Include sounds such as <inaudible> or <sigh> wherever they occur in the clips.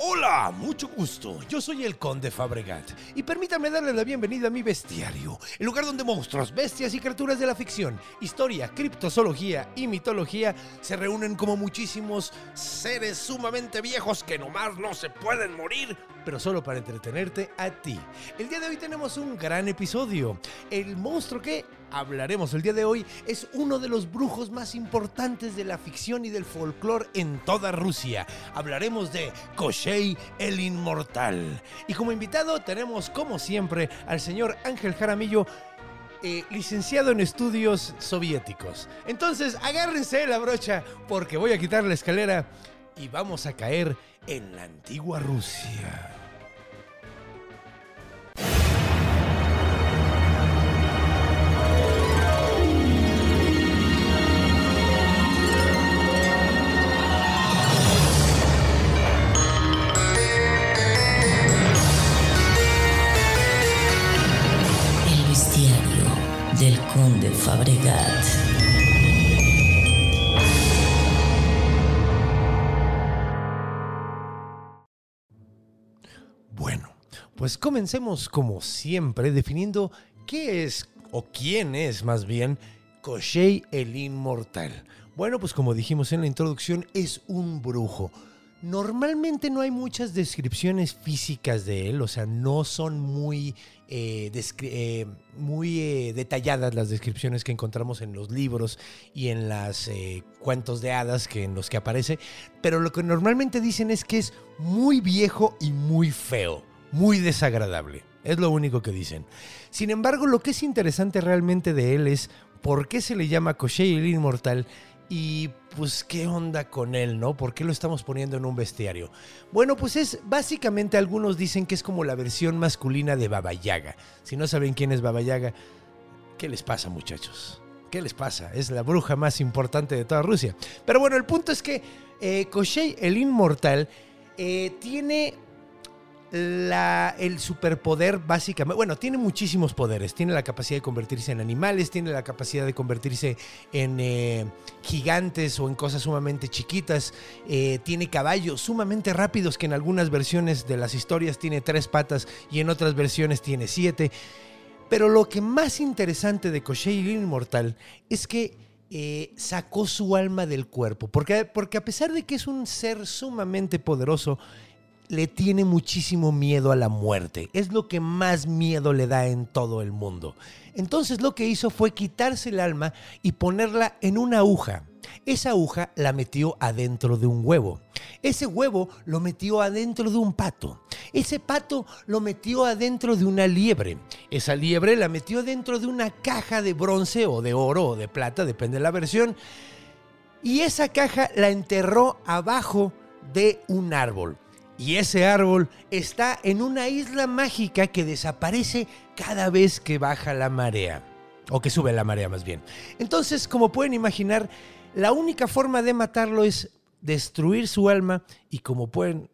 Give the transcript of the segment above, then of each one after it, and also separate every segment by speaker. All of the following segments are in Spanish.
Speaker 1: Hola, mucho gusto. Yo soy el Conde Fabregat y permítame darle la bienvenida a mi bestiario, el lugar donde monstruos, bestias y criaturas de la ficción, historia, criptozoología y mitología se reúnen como muchísimos seres sumamente viejos que nomás no se pueden morir, pero solo para entretenerte a ti. El día de hoy tenemos un gran episodio. El monstruo que hablaremos el día de hoy es uno de los brujos más importantes de la ficción y del folclore en toda Rusia. Hablaremos de Koshei el Inmortal. Y como invitado tenemos, como siempre, al señor Ángel Jaramillo. eh, licenciado en estudios soviéticos. Entonces, agárrense la brocha porque voy a quitar la escalera y vamos a caer en la antigua Rusia.
Speaker 2: Conde Fabregat.
Speaker 1: Bueno, pues comencemos como siempre definiendo qué es o quién es más bien Koshei el Inmortal. Bueno, pues como dijimos en la introducción, es un brujo. Normalmente no hay muchas descripciones físicas de él, o sea, no son muy, eh, eh, muy eh, detalladas las descripciones que encontramos en los libros y en los cuentos de hadas que, en los que aparece, pero lo que normalmente dicen es que es muy viejo y muy feo, muy desagradable. Es lo único que dicen. Sin embargo, lo que es interesante realmente de él es por qué se le llama Koshei el Inmortal y pues qué onda con él, ¿no? ¿Por qué lo estamos poniendo en un bestiario? Bueno, pues es básicamente algunos dicen que es como la versión masculina de Baba Yaga. Si no saben quién es Baba Yaga, ¿qué les pasa, muchachos? ¿Qué les pasa? Es la bruja más importante de toda Rusia. Pero bueno, el punto es que eh, Koshei el Inmortal eh, tiene el superpoder básicamente, bueno, tiene muchísimos poderes. Tiene la capacidad de convertirse en animales, tiene la capacidad de convertirse en eh, gigantes o en cosas sumamente chiquitas. eh, tiene caballos sumamente rápidos que en algunas versiones de las historias tiene tres patas y en otras versiones tiene siete. Pero lo que más interesante de Koshei el Inmortal es que eh, sacó su alma del cuerpo. Porque, porque a pesar de que es un ser sumamente poderoso, le tiene muchísimo miedo a la muerte. Es lo que más miedo le da en todo el mundo. Entonces lo que hizo fue quitarse el alma y ponerla en una aguja. Esa aguja la metió adentro de un huevo. Ese huevo lo metió adentro de un pato. Ese pato lo metió adentro de una liebre. Esa liebre la metió dentro de una caja de bronce o de oro o de plata, depende de la versión. Y esa caja la enterró abajo de un árbol. Y ese árbol está en una isla mágica que desaparece cada vez que baja la marea. O que sube la marea más bien. Entonces, como pueden imaginar, la única forma de matarlo es destruir su alma y como pueden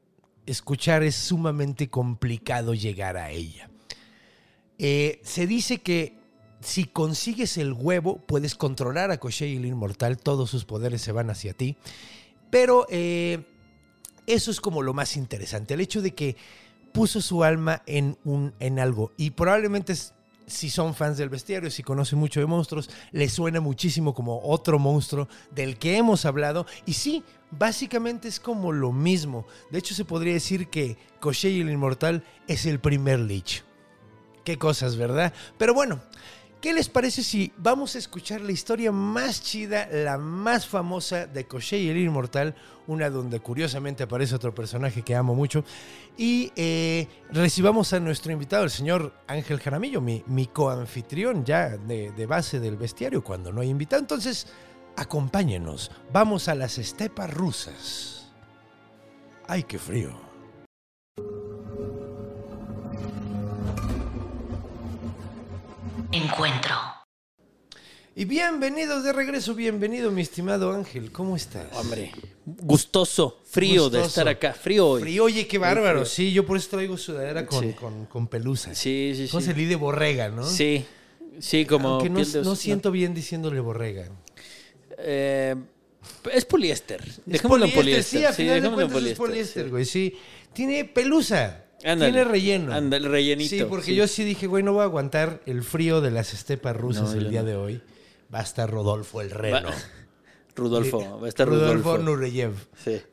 Speaker 1: escuchar es sumamente complicado llegar a ella. Eh, se dice que si consigues el huevo, puedes controlar a Koshei el Inmortal, todos sus poderes se van hacia ti. Pero eh, eso es como lo más interesante, el hecho de que puso su alma en, un, en algo. Y probablemente si son fans del bestiario, si conocen mucho de monstruos, les suena muchísimo como otro monstruo del que hemos hablado. Y sí, básicamente es como lo mismo. De hecho, se podría decir que Koshei el Inmortal es el primer Lich. Qué cosas, ¿verdad? Pero bueno, ¿qué les parece si vamos a escuchar la historia más chida, la más famosa de Koshei el Inmortal? Una donde curiosamente aparece otro personaje que amo mucho. Y eh, recibamos a nuestro invitado, el señor Ángel Jaramillo, mi, mi coanfitrión ya de, de base del bestiario cuando no hay invitado. Entonces, acompáñenos. Vamos a las estepas rusas. ¡Ay, qué frío!
Speaker 2: Encuentro.
Speaker 1: Y bienvenidos de regreso, bienvenido mi estimado Ángel, ¿cómo estás?
Speaker 3: Hombre, gustoso, frío de estar acá, frío hoy.
Speaker 1: Frío, oye, qué bárbaro. Sí, yo por eso traigo sudadera con,
Speaker 3: Sí.
Speaker 1: con, con pelusa.
Speaker 3: Sí, sí,
Speaker 1: ¿Cómo
Speaker 3: sí.
Speaker 1: lee de borrega, no?
Speaker 3: Sí, sí, como
Speaker 1: Aunque no,
Speaker 3: de
Speaker 1: siento bien diciéndole borrega.
Speaker 3: Eh, es poliéster.
Speaker 1: Es
Speaker 3: Dejémoslo en
Speaker 1: poliéster, sí, a
Speaker 3: Sí,
Speaker 1: final de cuentas es poliéster,
Speaker 3: sí.
Speaker 1: güey, sí. Tiene pelusa,
Speaker 3: Ándale.
Speaker 1: tiene relleno.
Speaker 3: Ándale, rellenito.
Speaker 1: Sí, porque
Speaker 3: sí.
Speaker 1: yo sí dije, güey, no voy a aguantar el frío de las estepas rusas
Speaker 3: No,
Speaker 1: el día
Speaker 3: no.
Speaker 1: de hoy. Va a estar Rodolfo el reno.
Speaker 3: Va- <laughs> Rudolfo, va a estar
Speaker 1: Rodolfo
Speaker 3: Rudolfo.
Speaker 1: Nureyev.
Speaker 3: Sí. <laughs>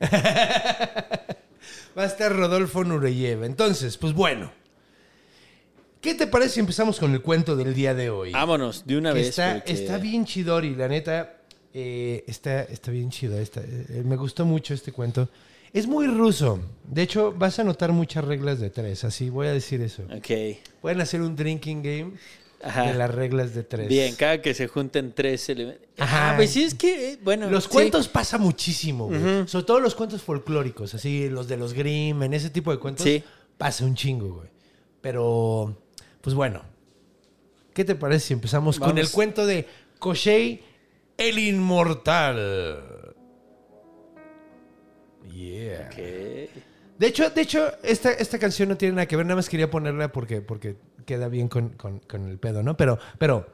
Speaker 1: Va a estar Rodolfo Nureyev. Entonces, pues bueno. ¿Qué te parece si empezamos con el cuento del día de hoy?
Speaker 3: Vámonos, de una
Speaker 1: Que
Speaker 3: vez.
Speaker 1: está,
Speaker 3: porque-
Speaker 1: está bien chidori, la neta. eh, está, está bien chido. está- eh, me gustó mucho este cuento. Es muy ruso. De hecho, vas a notar muchas reglas de tres. Así voy a decir eso.
Speaker 3: Ok.
Speaker 1: Pueden hacer un drinking game
Speaker 3: Ajá.
Speaker 1: de las reglas de tres.
Speaker 3: Bien, cada que se junten tres elementos.
Speaker 1: Ajá.
Speaker 3: Ah, pues sí, es que, eh, bueno.
Speaker 1: Los
Speaker 3: sí.
Speaker 1: cuentos pasa muchísimo, güey. Sobre todo los cuentos folclóricos, así los de los Grimm, en ese tipo de cuentos,
Speaker 3: Sí.
Speaker 1: pasa un chingo, güey. Pero, pues bueno, ¿qué te parece si empezamos con el cuento de Koshei el Inmortal? Yeah.
Speaker 3: Ok.
Speaker 1: De hecho, de hecho esta, esta canción no tiene nada que ver, nada más quería ponerla porque, porque queda bien con, con- con el pedo, ¿no? Pero, pero,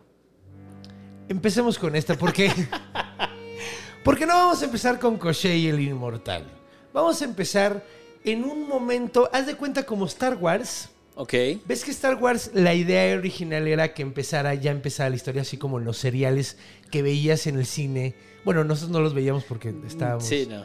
Speaker 1: empecemos con esta, porque... <laughs> porque no vamos a empezar con Koshei el Inmortal. Vamos a empezar en un momento, haz de cuenta como Star Wars.
Speaker 3: Ok.
Speaker 1: ¿Ves que Star Wars, la idea original era que empezara, ya empezara la historia así como en los seriales que veías en el cine? Bueno, nosotros no los veíamos porque estábamos
Speaker 3: Sí, no.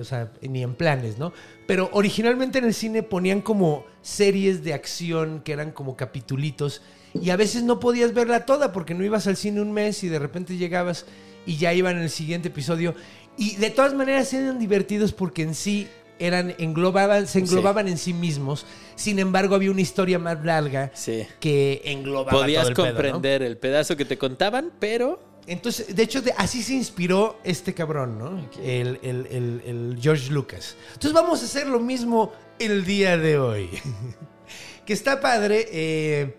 Speaker 1: O sea, ni en planes, ¿no? Pero originalmente en el cine ponían como series de acción que eran como capitulitos y a veces no podías verla toda porque no ibas al cine un mes y de repente llegabas y ya iban en el siguiente episodio y de todas maneras eran divertidos porque en sí eran englobaban se englobaban en sí mismos. Sin embargo, había una historia más larga
Speaker 3: Sí.
Speaker 1: que englobaba
Speaker 3: Podías
Speaker 1: todo el pedo, ¿no?
Speaker 3: comprender el pedazo que te contaban, pero.
Speaker 1: Entonces, de hecho, de- así se inspiró este cabrón, ¿no? El, el- el- el George Lucas. Entonces vamos a hacer lo mismo el día de hoy. <laughs> que está padre. eh,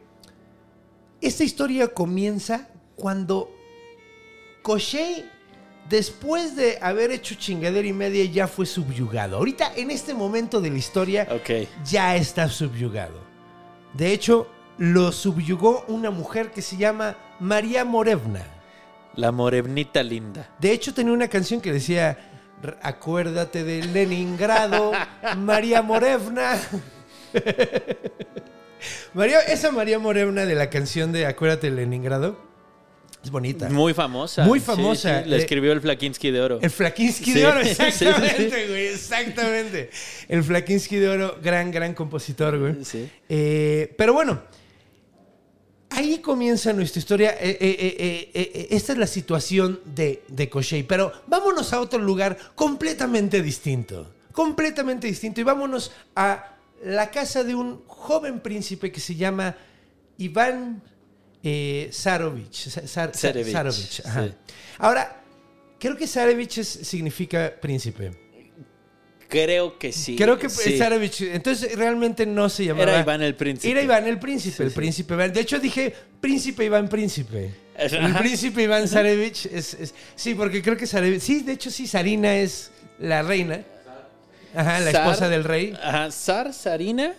Speaker 1: esta historia comienza cuando Koshei, después de haber hecho chingadera y media, ya fue subyugado. Ahorita, en este momento de la historia, ya está subyugado. De hecho, lo subyugó una mujer que se llama María Morevna.
Speaker 3: La morenita linda.
Speaker 1: De hecho, tenía una canción que decía, "R- acuérdate de Leningrado, <laughs> María Morevna. <laughs> María, esa María Morevna de la canción de Acuérdate de Leningrado es bonita.
Speaker 3: Muy famosa.
Speaker 1: Muy famosa.
Speaker 3: sí, La
Speaker 1: Eh,
Speaker 3: escribió el Flakinsky de Oro.
Speaker 1: El Flakinsky
Speaker 3: Sí,
Speaker 1: de Oro, <laughs> exactamente, güey, exactamente. El Flakinsky de Oro, gran, gran compositor, güey.
Speaker 3: Sí.
Speaker 1: Eh, pero bueno, ahí comienza nuestra historia. Eh, eh, eh, esta es la situación de, de Koshei. Pero vámonos a otro lugar completamente distinto. Completamente distinto. Y vámonos a la casa de un joven príncipe que se llama Iván Zarovich.
Speaker 3: Zarevich.
Speaker 1: Ahora, creo que Zarovich es- significa príncipe.
Speaker 3: Creo que sí.
Speaker 1: Creo que
Speaker 3: sí.
Speaker 1: Zarovich. Entonces realmente no se llamaba.
Speaker 3: Era Iván el príncipe.
Speaker 1: Era Iván el príncipe,
Speaker 3: Sí,
Speaker 1: el
Speaker 3: sí.
Speaker 1: príncipe Iván. De hecho dije príncipe Iván príncipe. El príncipe Iván Zarevich es, es- Sí, porque creo que Zarevich... Sí, de hecho sí, Sarina es la reina. Ajá, la esposa del rey.
Speaker 3: Ajá, Zar, Sarina.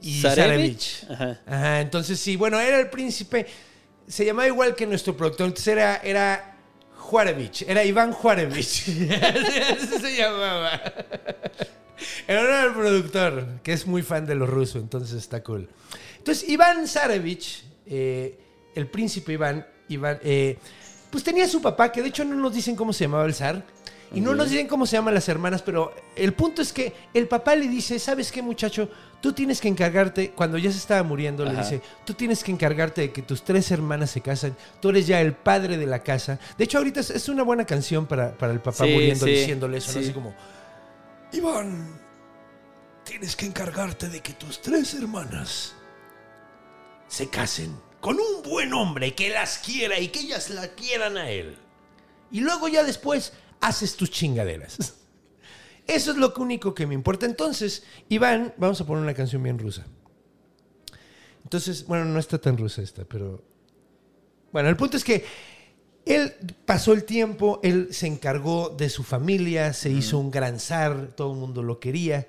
Speaker 1: Y.
Speaker 3: Zarevich. Ajá.
Speaker 1: Ajá, entonces sí, bueno, era el príncipe... Se llamaba igual que nuestro productor, entonces era... era Juarevich, era Iván Juarevich. <laughs> Así se llamaba. Honor al productor, que es muy fan de los rusos, entonces está cool. Entonces, Iván Zarevich, eh, el príncipe Iván, Iván eh, pues tenía su papá, que de hecho no nos dicen cómo se llamaba el zar. Y no nos dicen cómo se llaman las hermanas, pero el punto es que el papá le dice, ¿sabes qué muchacho? Tú tienes que encargarte, cuando ya se estaba muriendo, le dice, tú tienes que encargarte de que tus tres hermanas se casan, tú eres ya el padre de la casa. De hecho, ahorita es, es una buena canción para, para el papá
Speaker 3: Sí,
Speaker 1: muriendo
Speaker 3: sí,
Speaker 1: diciéndole eso, ¿no?
Speaker 3: sí.
Speaker 1: Así como, Iván, tienes que encargarte de que tus tres hermanas se casen con un buen hombre que las quiera y que ellas la quieran a él. Y luego ya después haces tus chingaderas. <laughs> Eso es lo único que me importa. Entonces, Iván, vamos a poner una canción bien rusa. Entonces, bueno, no está tan rusa esta, pero... Bueno, el punto es que él pasó el tiempo, él se encargó de su familia, se hizo un gran zar, todo el mundo lo quería.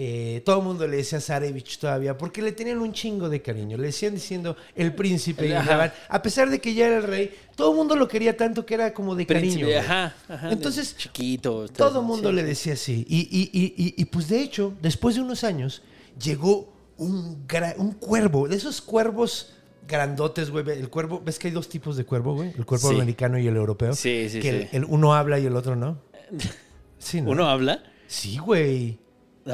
Speaker 1: Eh, todo el mundo le decía Zarevich todavía, porque le tenían un chingo de cariño. Le decían diciendo el príncipe. y
Speaker 3: Ajá.
Speaker 1: A pesar de que ya era el rey, todo el mundo lo quería tanto que era como de cariño.
Speaker 3: Príncipe, ajá, ajá.
Speaker 1: Entonces,
Speaker 3: chiquito.
Speaker 1: Todo el mundo
Speaker 3: sí.
Speaker 1: le decía así. Y, y- y- pues de hecho, después de unos años, llegó un, un cuervo, de esos cuervos grandotes, güey. El cuervo, ¿ves que hay dos tipos de cuervo, güey? El cuervo
Speaker 3: Sí.
Speaker 1: americano y el europeo.
Speaker 3: Sí, sí,
Speaker 1: que el-
Speaker 3: sí.
Speaker 1: el uno habla y el otro no. <laughs> Sí, ¿no?
Speaker 3: ¿Uno habla?
Speaker 1: Sí, güey.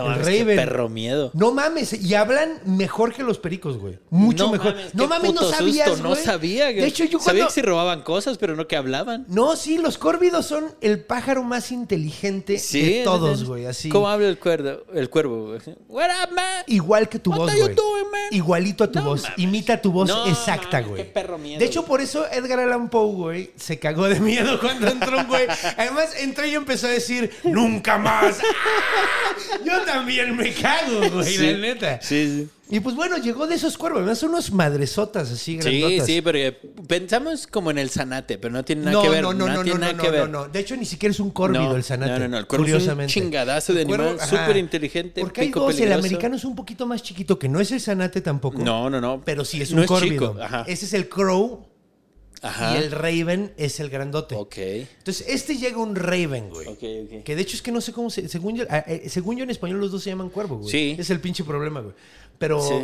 Speaker 3: No,
Speaker 1: el Raven.
Speaker 3: perro miedo.
Speaker 1: No mames, y hablan mejor que los pericos, güey. Mucho
Speaker 3: No
Speaker 1: mejor.
Speaker 3: mames,
Speaker 1: no mames, no sabías,
Speaker 3: susto, No
Speaker 1: güey.
Speaker 3: sabía.
Speaker 1: De hecho, yo
Speaker 3: Sabía
Speaker 1: cuando...
Speaker 3: que se robaban cosas, pero no que hablaban.
Speaker 1: No, sí, los córvidos son el pájaro más inteligente de todos, güey. Así.
Speaker 3: ¿Cómo habla el cuervo? El cuervo, güey. What up, man?
Speaker 1: Igual que tu
Speaker 3: What
Speaker 1: voz, güey.
Speaker 3: doing, man?
Speaker 1: Igualito a tu voz.
Speaker 3: mames.
Speaker 1: Imita tu voz exacta,
Speaker 3: mames,
Speaker 1: güey.
Speaker 3: qué perro miedo,
Speaker 1: De hecho,
Speaker 3: güey.
Speaker 1: por eso Edgar Allan Poe, güey, se cagó de miedo <laughs> cuando entró un güey. Además, entró y empezó a decir, ¡Nunca más! ¡Ah! <laughs> Yo también me cago, güey,
Speaker 3: Sí.
Speaker 1: la neta.
Speaker 3: Sí, sí.
Speaker 1: Y pues bueno, llegó de esos cuervos. Además, son unos madresotas así
Speaker 3: Sí,
Speaker 1: grandotas.
Speaker 3: sí, porque pensamos como en el zanate, pero no tiene nada
Speaker 1: No,
Speaker 3: que ver.
Speaker 1: no, no, no,
Speaker 3: tiene
Speaker 1: no,
Speaker 3: nada
Speaker 1: no, no,
Speaker 3: ver.
Speaker 1: no. De hecho, ni siquiera es un córvido
Speaker 3: No,
Speaker 1: el zanate.
Speaker 3: no, no, no, el cuervo es un
Speaker 1: curiosamente.
Speaker 3: chingadazo de
Speaker 1: El
Speaker 3: animal, súper inteligente,
Speaker 1: Porque hay dos, el
Speaker 3: peligroso.
Speaker 1: americano es un poquito más chiquito, que no es el zanate tampoco.
Speaker 3: No, no, no.
Speaker 1: Pero sí es
Speaker 3: No
Speaker 1: un córvido.
Speaker 3: chico, Ajá.
Speaker 1: Ese es el crow
Speaker 3: Ajá.
Speaker 1: y el raven es el grandote.
Speaker 3: Ok.
Speaker 1: Entonces, este llega un raven, güey.
Speaker 3: Ok, ok.
Speaker 1: Que de hecho es que no sé cómo se... Según yo, ah, eh, según yo en español los dos se llaman cuervo, güey.
Speaker 3: Sí.
Speaker 1: Es el pinche problema, güey. Pero...
Speaker 3: Sí.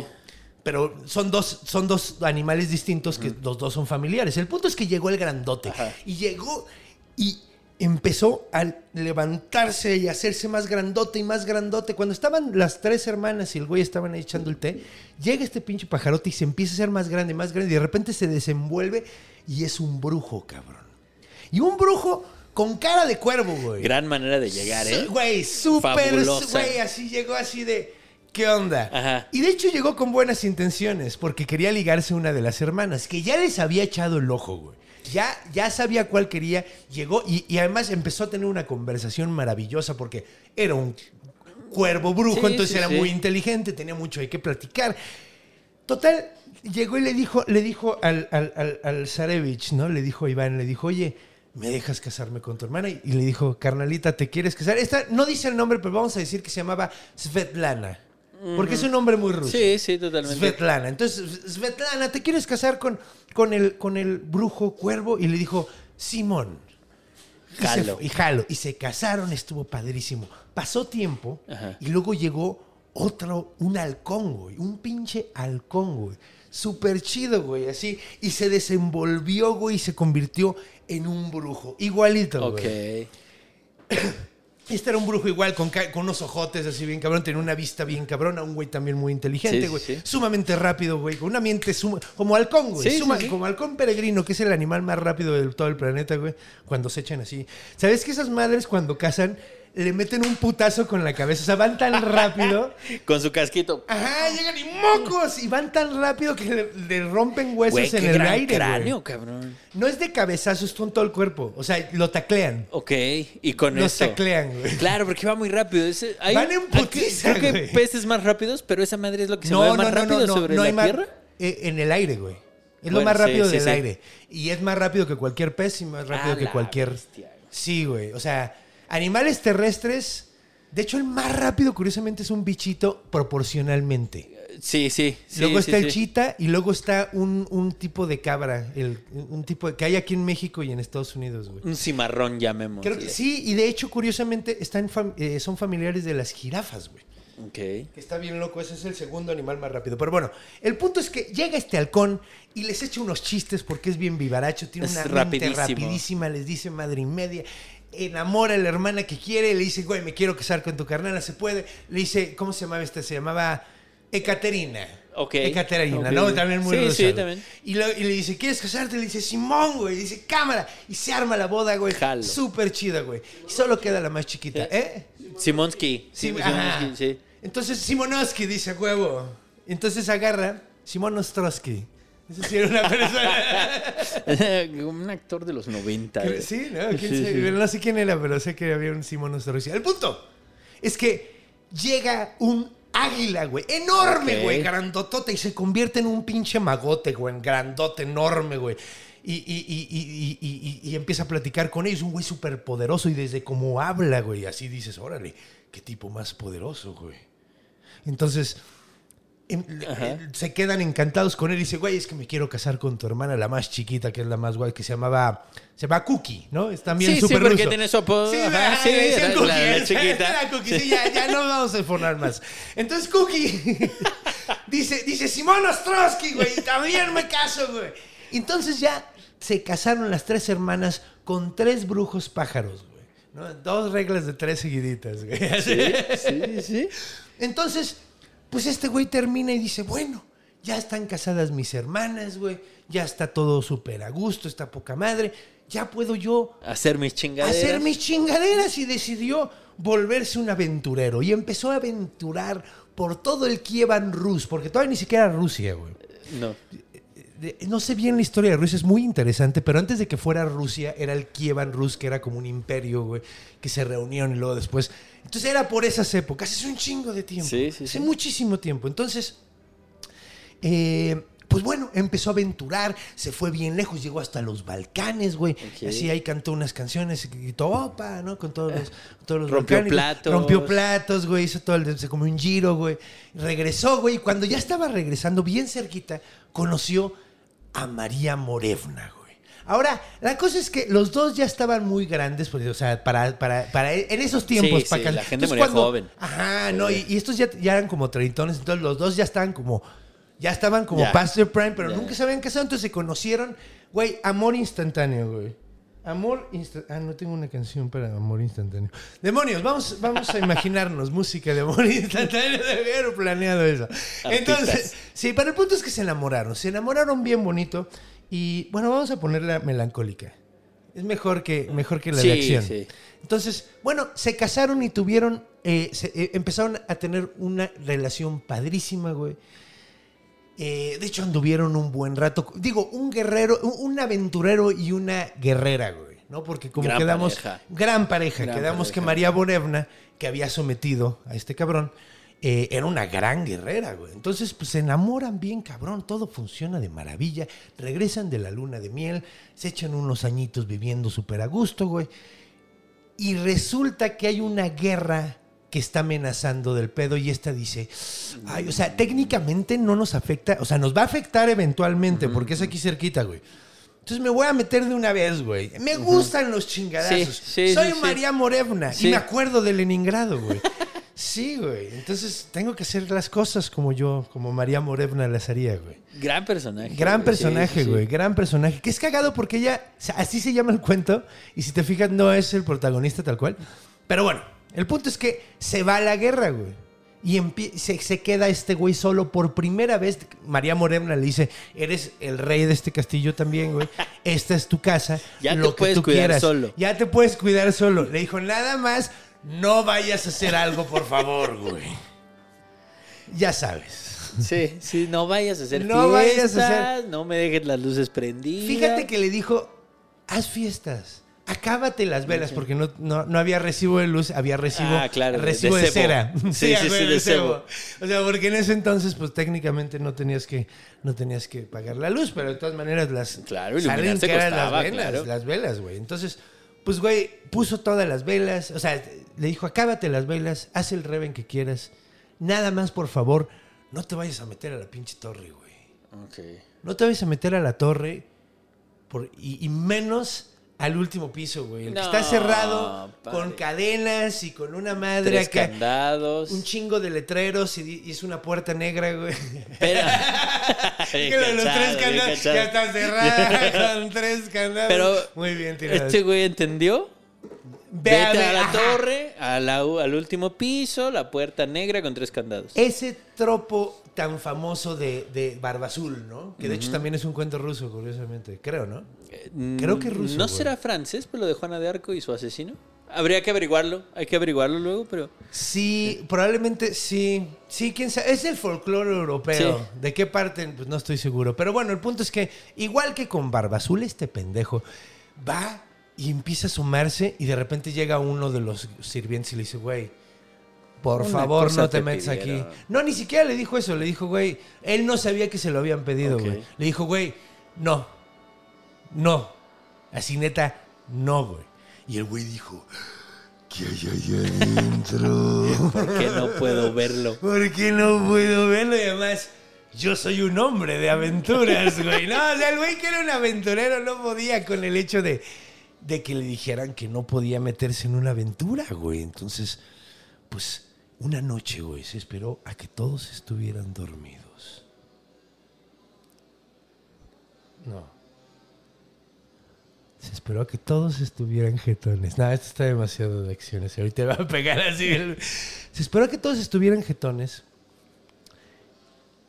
Speaker 1: Pero son dos, son dos animales distintos que los dos son familiares. El punto es que llegó el grandote.
Speaker 3: Ajá.
Speaker 1: Y llegó y empezó a levantarse y hacerse más grandote y más grandote. Cuando estaban las tres hermanas y el güey estaban ahí echando el té, llega este pinche pajarote y se empieza a hacer más grande, más grande. Y de repente se desenvuelve y es un brujo, cabrón. Y un brujo con cara de cuervo, güey.
Speaker 3: Gran manera de llegar, ¿eh?
Speaker 1: Güey, súper, güey, así llegó así de, ¿qué onda?
Speaker 3: Ajá.
Speaker 1: Y de hecho llegó con buenas intenciones, porque quería ligarse a una de las hermanas, que ya les había echado el ojo, güey. Ya, ya sabía cuál quería, llegó y, y además empezó a tener una conversación maravillosa, porque era un cuervo brujo,
Speaker 3: Sí,
Speaker 1: entonces
Speaker 3: sí,
Speaker 1: era
Speaker 3: sí.
Speaker 1: muy inteligente, tenía mucho de qué platicar. Total, llegó y le dijo, le dijo al, al, al, al Zarevich, ¿no? Le dijo a Iván, le dijo, oye, ¿me dejas casarme con tu hermana? Y, y le dijo, carnalita, ¿te quieres casar? Esta no dice el nombre, pero vamos a decir que se llamaba Svetlana. Porque es un nombre muy ruso.
Speaker 3: Sí, sí, totalmente.
Speaker 1: Svetlana. Entonces, Svetlana, ¿te quieres casar con, con, el, con el brujo cuervo? Y le dijo, Simón. Y se
Speaker 3: Jalo.
Speaker 1: fue- Y jalo. Y se casaron, estuvo padrísimo. Pasó tiempo
Speaker 3: Ajá.
Speaker 1: y luego llegó otro, un halcón, güey. Un pinche halcón, güey. Súper chido, güey, así. Y se desenvolvió, güey, y se convirtió en un brujo. Igualito,
Speaker 3: Ok.
Speaker 1: güey. <coughs> Este era un brujo igual, con, con unos ojotes así bien cabrón, tenía una vista bien cabrona, un güey también muy inteligente,
Speaker 3: Sí,
Speaker 1: güey.
Speaker 3: sí.
Speaker 1: Sumamente rápido, güey, con una mente suma- como halcón, güey.
Speaker 3: Sí, sí,
Speaker 1: suma-. Como halcón peregrino, que es el animal más rápido de todo el planeta, güey. Cuando se echan así. ¿Sabes que esas madres cuando cazan le meten un putazo con la cabeza? O sea, van tan rápido. <laughs>
Speaker 3: Con su casquito.
Speaker 1: Ajá, llegan y mocos. Y van tan rápido que le, le rompen huesos
Speaker 3: Güey,
Speaker 1: en
Speaker 3: qué
Speaker 1: el
Speaker 3: gran
Speaker 1: aire,
Speaker 3: cráneo,
Speaker 1: güey.
Speaker 3: cabrón.
Speaker 1: No es de cabezazo, es con todo el cuerpo. O sea, lo taclean.
Speaker 3: Ok, y con
Speaker 1: Los
Speaker 3: eso.
Speaker 1: taclean, güey.
Speaker 3: Claro, porque va muy rápido. Ese- hay-
Speaker 1: Van en putiza,
Speaker 3: Creo que peces más rápidos, pero esa madre es lo que se mueve más rápido sobre
Speaker 1: no
Speaker 3: la
Speaker 1: hay
Speaker 3: tierra.
Speaker 1: eh, en el aire, güey. Es lo más rápido
Speaker 3: sí,
Speaker 1: del
Speaker 3: sí.
Speaker 1: aire. Y es más rápido que cualquier pez y más rápido que cualquier.
Speaker 3: bestia.
Speaker 1: Sí, güey. O sea, animales terrestres. De hecho, el más rápido, curiosamente, es un bichito proporcionalmente.
Speaker 3: Sí, sí. sí,
Speaker 1: luego
Speaker 3: sí,
Speaker 1: está el chita y luego está un, un tipo de cabra. El, un tipo de- que hay aquí en México y en Estados Unidos, güey.
Speaker 3: Un cimarrón, llamemos.
Speaker 1: Creo que sí, y de hecho, curiosamente, están fam- eh, son familiares de las jirafas, güey.
Speaker 3: Ok.
Speaker 1: Que está bien loco, ese es el segundo animal más rápido. Pero bueno, el punto es que llega este halcón y les echa unos chistes porque es bien vivaracho, tiene
Speaker 3: Es
Speaker 1: una mente
Speaker 3: rapidísimo.
Speaker 1: rapidísima, les dice madre y media. Enamora a la hermana que quiere, le dice, güey, me quiero casar con tu carnala, ¿se puede? Le dice, ¿cómo se llamaba esta? Se llamaba Ekaterina.
Speaker 3: Ok.
Speaker 1: Ekaterina. ¿no? También muy
Speaker 3: Sí, sí, también.
Speaker 1: Y, lo- y le dice, ¿quieres casarte? Le dice, Simón, güey. Y dice, cámara. Y se arma la boda, güey.
Speaker 3: Jalo.
Speaker 1: Súper chida, güey. Y solo queda la más chiquita, ¿eh?
Speaker 3: Simonsky.
Speaker 1: Sí,
Speaker 3: Sí,
Speaker 1: ajá.
Speaker 3: Simonsky, sí.
Speaker 1: Entonces Simonovsky dice, huevo. Entonces agarra Simon Ostrowski. Ese sí era una persona. <laughs>
Speaker 3: un actor de los 90.
Speaker 1: Que-
Speaker 3: güey.
Speaker 1: Sí, ¿no? ¿Quién
Speaker 3: Sí.
Speaker 1: No sé quién era, pero sé que había un Simón Ostrowski. El punto es que llega un águila, güey. Enorme,
Speaker 3: Ok.
Speaker 1: güey. Grandotote. Y se convierte en un pinche magote, güey. Grandote, enorme, güey. Y, y- y- y- y- y- y empieza a platicar con ellos. Un güey súper poderoso. Y desde cómo habla, güey. Así dices, órale, qué tipo más poderoso, güey. Entonces, se quedan encantados con él y dice, güey, es que me quiero casar con tu hermana, la más chiquita, que es la más guay, que se llamaba, se llama Cookie, ¿no? Es también
Speaker 3: Sí, sí,
Speaker 1: súper
Speaker 3: porque
Speaker 1: ruso.
Speaker 3: tiene su apodo.
Speaker 1: Sí,
Speaker 3: Ajá,
Speaker 1: ah,
Speaker 3: sí, era
Speaker 1: Cookie,
Speaker 3: la- la
Speaker 1: ¿eh?
Speaker 3: chiquita.
Speaker 1: Cookie, sí, ya, ya no vamos a informar más. Entonces Cookie <laughs> dice, dice, Simón Ostrowski, güey, también me caso, güey. Entonces ya se casaron las tres hermanas con tres brujos pájaros, güey. ¿no? Dos reglas de tres seguiditas, güey.
Speaker 3: Sí, sí.
Speaker 1: Entonces, pues este güey termina y dice, bueno, ya están casadas mis hermanas, güey, ya está todo súper a gusto, está poca madre, ya puedo yo
Speaker 3: Hacer mis chingaderas.
Speaker 1: hacer mis chingaderas y decidió volverse un aventurero y empezó a aventurar por todo el Kievan Rus, porque todavía ni siquiera era Rusia, güey.
Speaker 3: No.
Speaker 1: De- No sé bien la historia de Rusia, es muy interesante, pero antes de que fuera Rusia era el Kievan Rus, que era como un imperio, güey, que se reunieron y luego después. Entonces era por esas épocas, es un chingo de tiempo.
Speaker 3: Sí, sí,
Speaker 1: Hace
Speaker 3: sí.
Speaker 1: muchísimo tiempo. Entonces, eh, pues bueno, empezó a aventurar, se fue bien lejos, llegó hasta los Balcanes, güey.
Speaker 3: Ok.
Speaker 1: Así ahí cantó unas canciones, gritó opa, ¿no? Con todos los, todos los
Speaker 3: Rompió
Speaker 1: balcánicos.
Speaker 3: platos.
Speaker 1: Rompió platos, güey, hizo todo el, se comió un giro, güey. Regresó, güey, y cuando ya estaba regresando bien cerquita, conoció a María Morevna, güey. Ahora, la cosa es que los dos ya estaban muy grandes, pues, o sea, para, para, para en esos tiempos.
Speaker 3: Sí,
Speaker 1: para
Speaker 3: sí, la gente
Speaker 1: Entonces,
Speaker 3: moría
Speaker 1: cuando-
Speaker 3: joven.
Speaker 1: Ajá, no, y, y estos ya, ya eran como treintones, entonces los dos ya estaban como, ya estaban como past their prime, pero nunca se habían casado, entonces se conocieron, güey, amor instantáneo, güey. Amor instantáneo. Ah, no tengo una canción para amor instantáneo. Demonios, vamos, vamos a imaginarnos <laughs> música de amor instantáneo. <laughs> De haber planeado eso. Entonces, sí, pero el punto es que se enamoraron. Se enamoraron bien bonito. Y bueno, vamos a ponerla melancólica. Es mejor que, mejor que la de acción.
Speaker 3: sí.
Speaker 1: Entonces, bueno, se casaron y tuvieron, eh, se- eh, empezaron a tener una relación padrísima, güey. Eh, de hecho, anduvieron un buen rato. Digo, un guerrero, un, un aventurero y una guerrera, güey. ¿No? Porque como
Speaker 3: Gran
Speaker 1: quedamos.
Speaker 3: pareja.
Speaker 1: Gran pareja.
Speaker 3: Gran
Speaker 1: quedamos
Speaker 3: pareja.
Speaker 1: que María Borevna, que había sometido a este cabrón, eh, era una gran guerrera, güey. Entonces, pues se enamoran bien, cabrón. Todo funciona de maravilla. Regresan de la luna de miel, se echan unos añitos viviendo súper a gusto, güey. Y resulta que hay una guerra que está amenazando del pedo y esta dice, ay, o sea, técnicamente no nos afecta, o sea, nos va a afectar eventualmente porque es aquí cerquita, güey. Entonces me voy a meter de una vez, güey. Me gustan los chingadazos.
Speaker 3: Sí, sí,
Speaker 1: Soy
Speaker 3: sí.
Speaker 1: María Morevna y me acuerdo de Leningrado, güey. <laughs> Sí, güey. Entonces tengo que hacer las cosas como yo, como María Morevna las haría, güey.
Speaker 3: Gran personaje.
Speaker 1: Gran personaje,
Speaker 3: Sí, sí, sí.
Speaker 1: güey, gran personaje. Que es cagado porque ella, o sea, así se llama el cuento, y si te fijas, no es el protagonista tal cual. Pero bueno, el punto es que se va a la guerra, güey. Y se, se queda este güey solo por primera vez. María Morena le dice, eres el rey de este castillo también, güey. Esta es tu casa.
Speaker 3: Ya te
Speaker 1: lo que
Speaker 3: puedes
Speaker 1: tú
Speaker 3: cuidar
Speaker 1: quieras.
Speaker 3: solo.
Speaker 1: Ya te puedes cuidar solo. Le dijo, nada más, no vayas a hacer algo, por favor, güey. Ya sabes.
Speaker 3: Sí, sí, no vayas a hacer
Speaker 1: No vayas a
Speaker 3: fiestas,
Speaker 1: hacer-
Speaker 3: no me dejes las luces prendidas.
Speaker 1: Fíjate que le dijo, haz fiestas. Acábate las velas, porque no, no, no había recibo de luz, había recibo,
Speaker 3: Ah, claro, de-
Speaker 1: recibo de, cera.
Speaker 3: Sí, sí, <laughs> de cebo.
Speaker 1: O sea, porque en ese entonces, pues técnicamente no tenías que, no tenías que pagar la luz, pero de todas maneras las
Speaker 3: Claro,
Speaker 1: salen caras las velas,
Speaker 3: claro.
Speaker 1: las velas, güey. Entonces, pues güey, puso todas las velas, o sea, le dijo, acábate las velas, haz el reven que quieras. Nada más, por favor, no te vayas a meter a la pinche torre, güey.
Speaker 3: Ok.
Speaker 1: No te vayas a meter a la torre por- y, y menos al último piso, güey. El que está cerrado
Speaker 3: padre.
Speaker 1: con cadenas y con una madre
Speaker 3: Tres
Speaker 1: acá.
Speaker 3: candados.
Speaker 1: Un chingo de letreros y, es una puerta negra, güey.
Speaker 3: Espera. <laughs>
Speaker 1: Que los, tres candados ya está cerrada <laughs> con tres candados.
Speaker 3: Pero
Speaker 1: Muy bien tirado.
Speaker 3: Este güey entendió.
Speaker 1: Ve a ver,
Speaker 3: a la
Speaker 1: ajá.
Speaker 3: torre, a la- al último piso, la puerta negra con tres candados.
Speaker 1: Ese tropo tan famoso de, de Barba Azul, ¿no? Que de hecho también es un cuento ruso, curiosamente. Creo, ¿no? Creo que es ruso,
Speaker 3: ¿No
Speaker 1: güey.
Speaker 3: será francés, pero lo de Juana de Arco y su asesino? Habría que averiguarlo, hay que averiguarlo luego, pero...
Speaker 1: Sí, probablemente sí. Sí, quién sabe. Es el folclore europeo.
Speaker 3: Sí.
Speaker 1: ¿De qué parte? Pues no estoy seguro. Pero bueno, el punto es que, igual que con Barba Azul, este pendejo va y empieza a sumarse y de repente llega uno de los sirvientes y le dice, güey, por
Speaker 3: Una
Speaker 1: favor no te,
Speaker 3: te
Speaker 1: metas aquí. No, ni siquiera le dijo eso. Le dijo, güey, él no sabía que se lo habían pedido,
Speaker 3: Ok.
Speaker 1: güey. Le dijo, güey, no, no. Así neta, no, güey. Y el güey dijo, ¿qué hay ahí adentro? <laughs>
Speaker 3: ¿Por qué no puedo verlo? <laughs>
Speaker 1: ¿Por qué no puedo verlo? Y además, yo soy un hombre de aventuras, güey. No, o sea, el güey que era un aventurero no podía con el hecho de, de que le dijeran que no podía meterse en una aventura, güey. Entonces, pues, una noche, güey, se esperó a que todos estuvieran dormidos. No. Se esperó a que todos estuvieran jetones. Nada, esto está demasiado de acciones. Ahorita va a pegar así. Se esperó a que todos estuvieran jetones.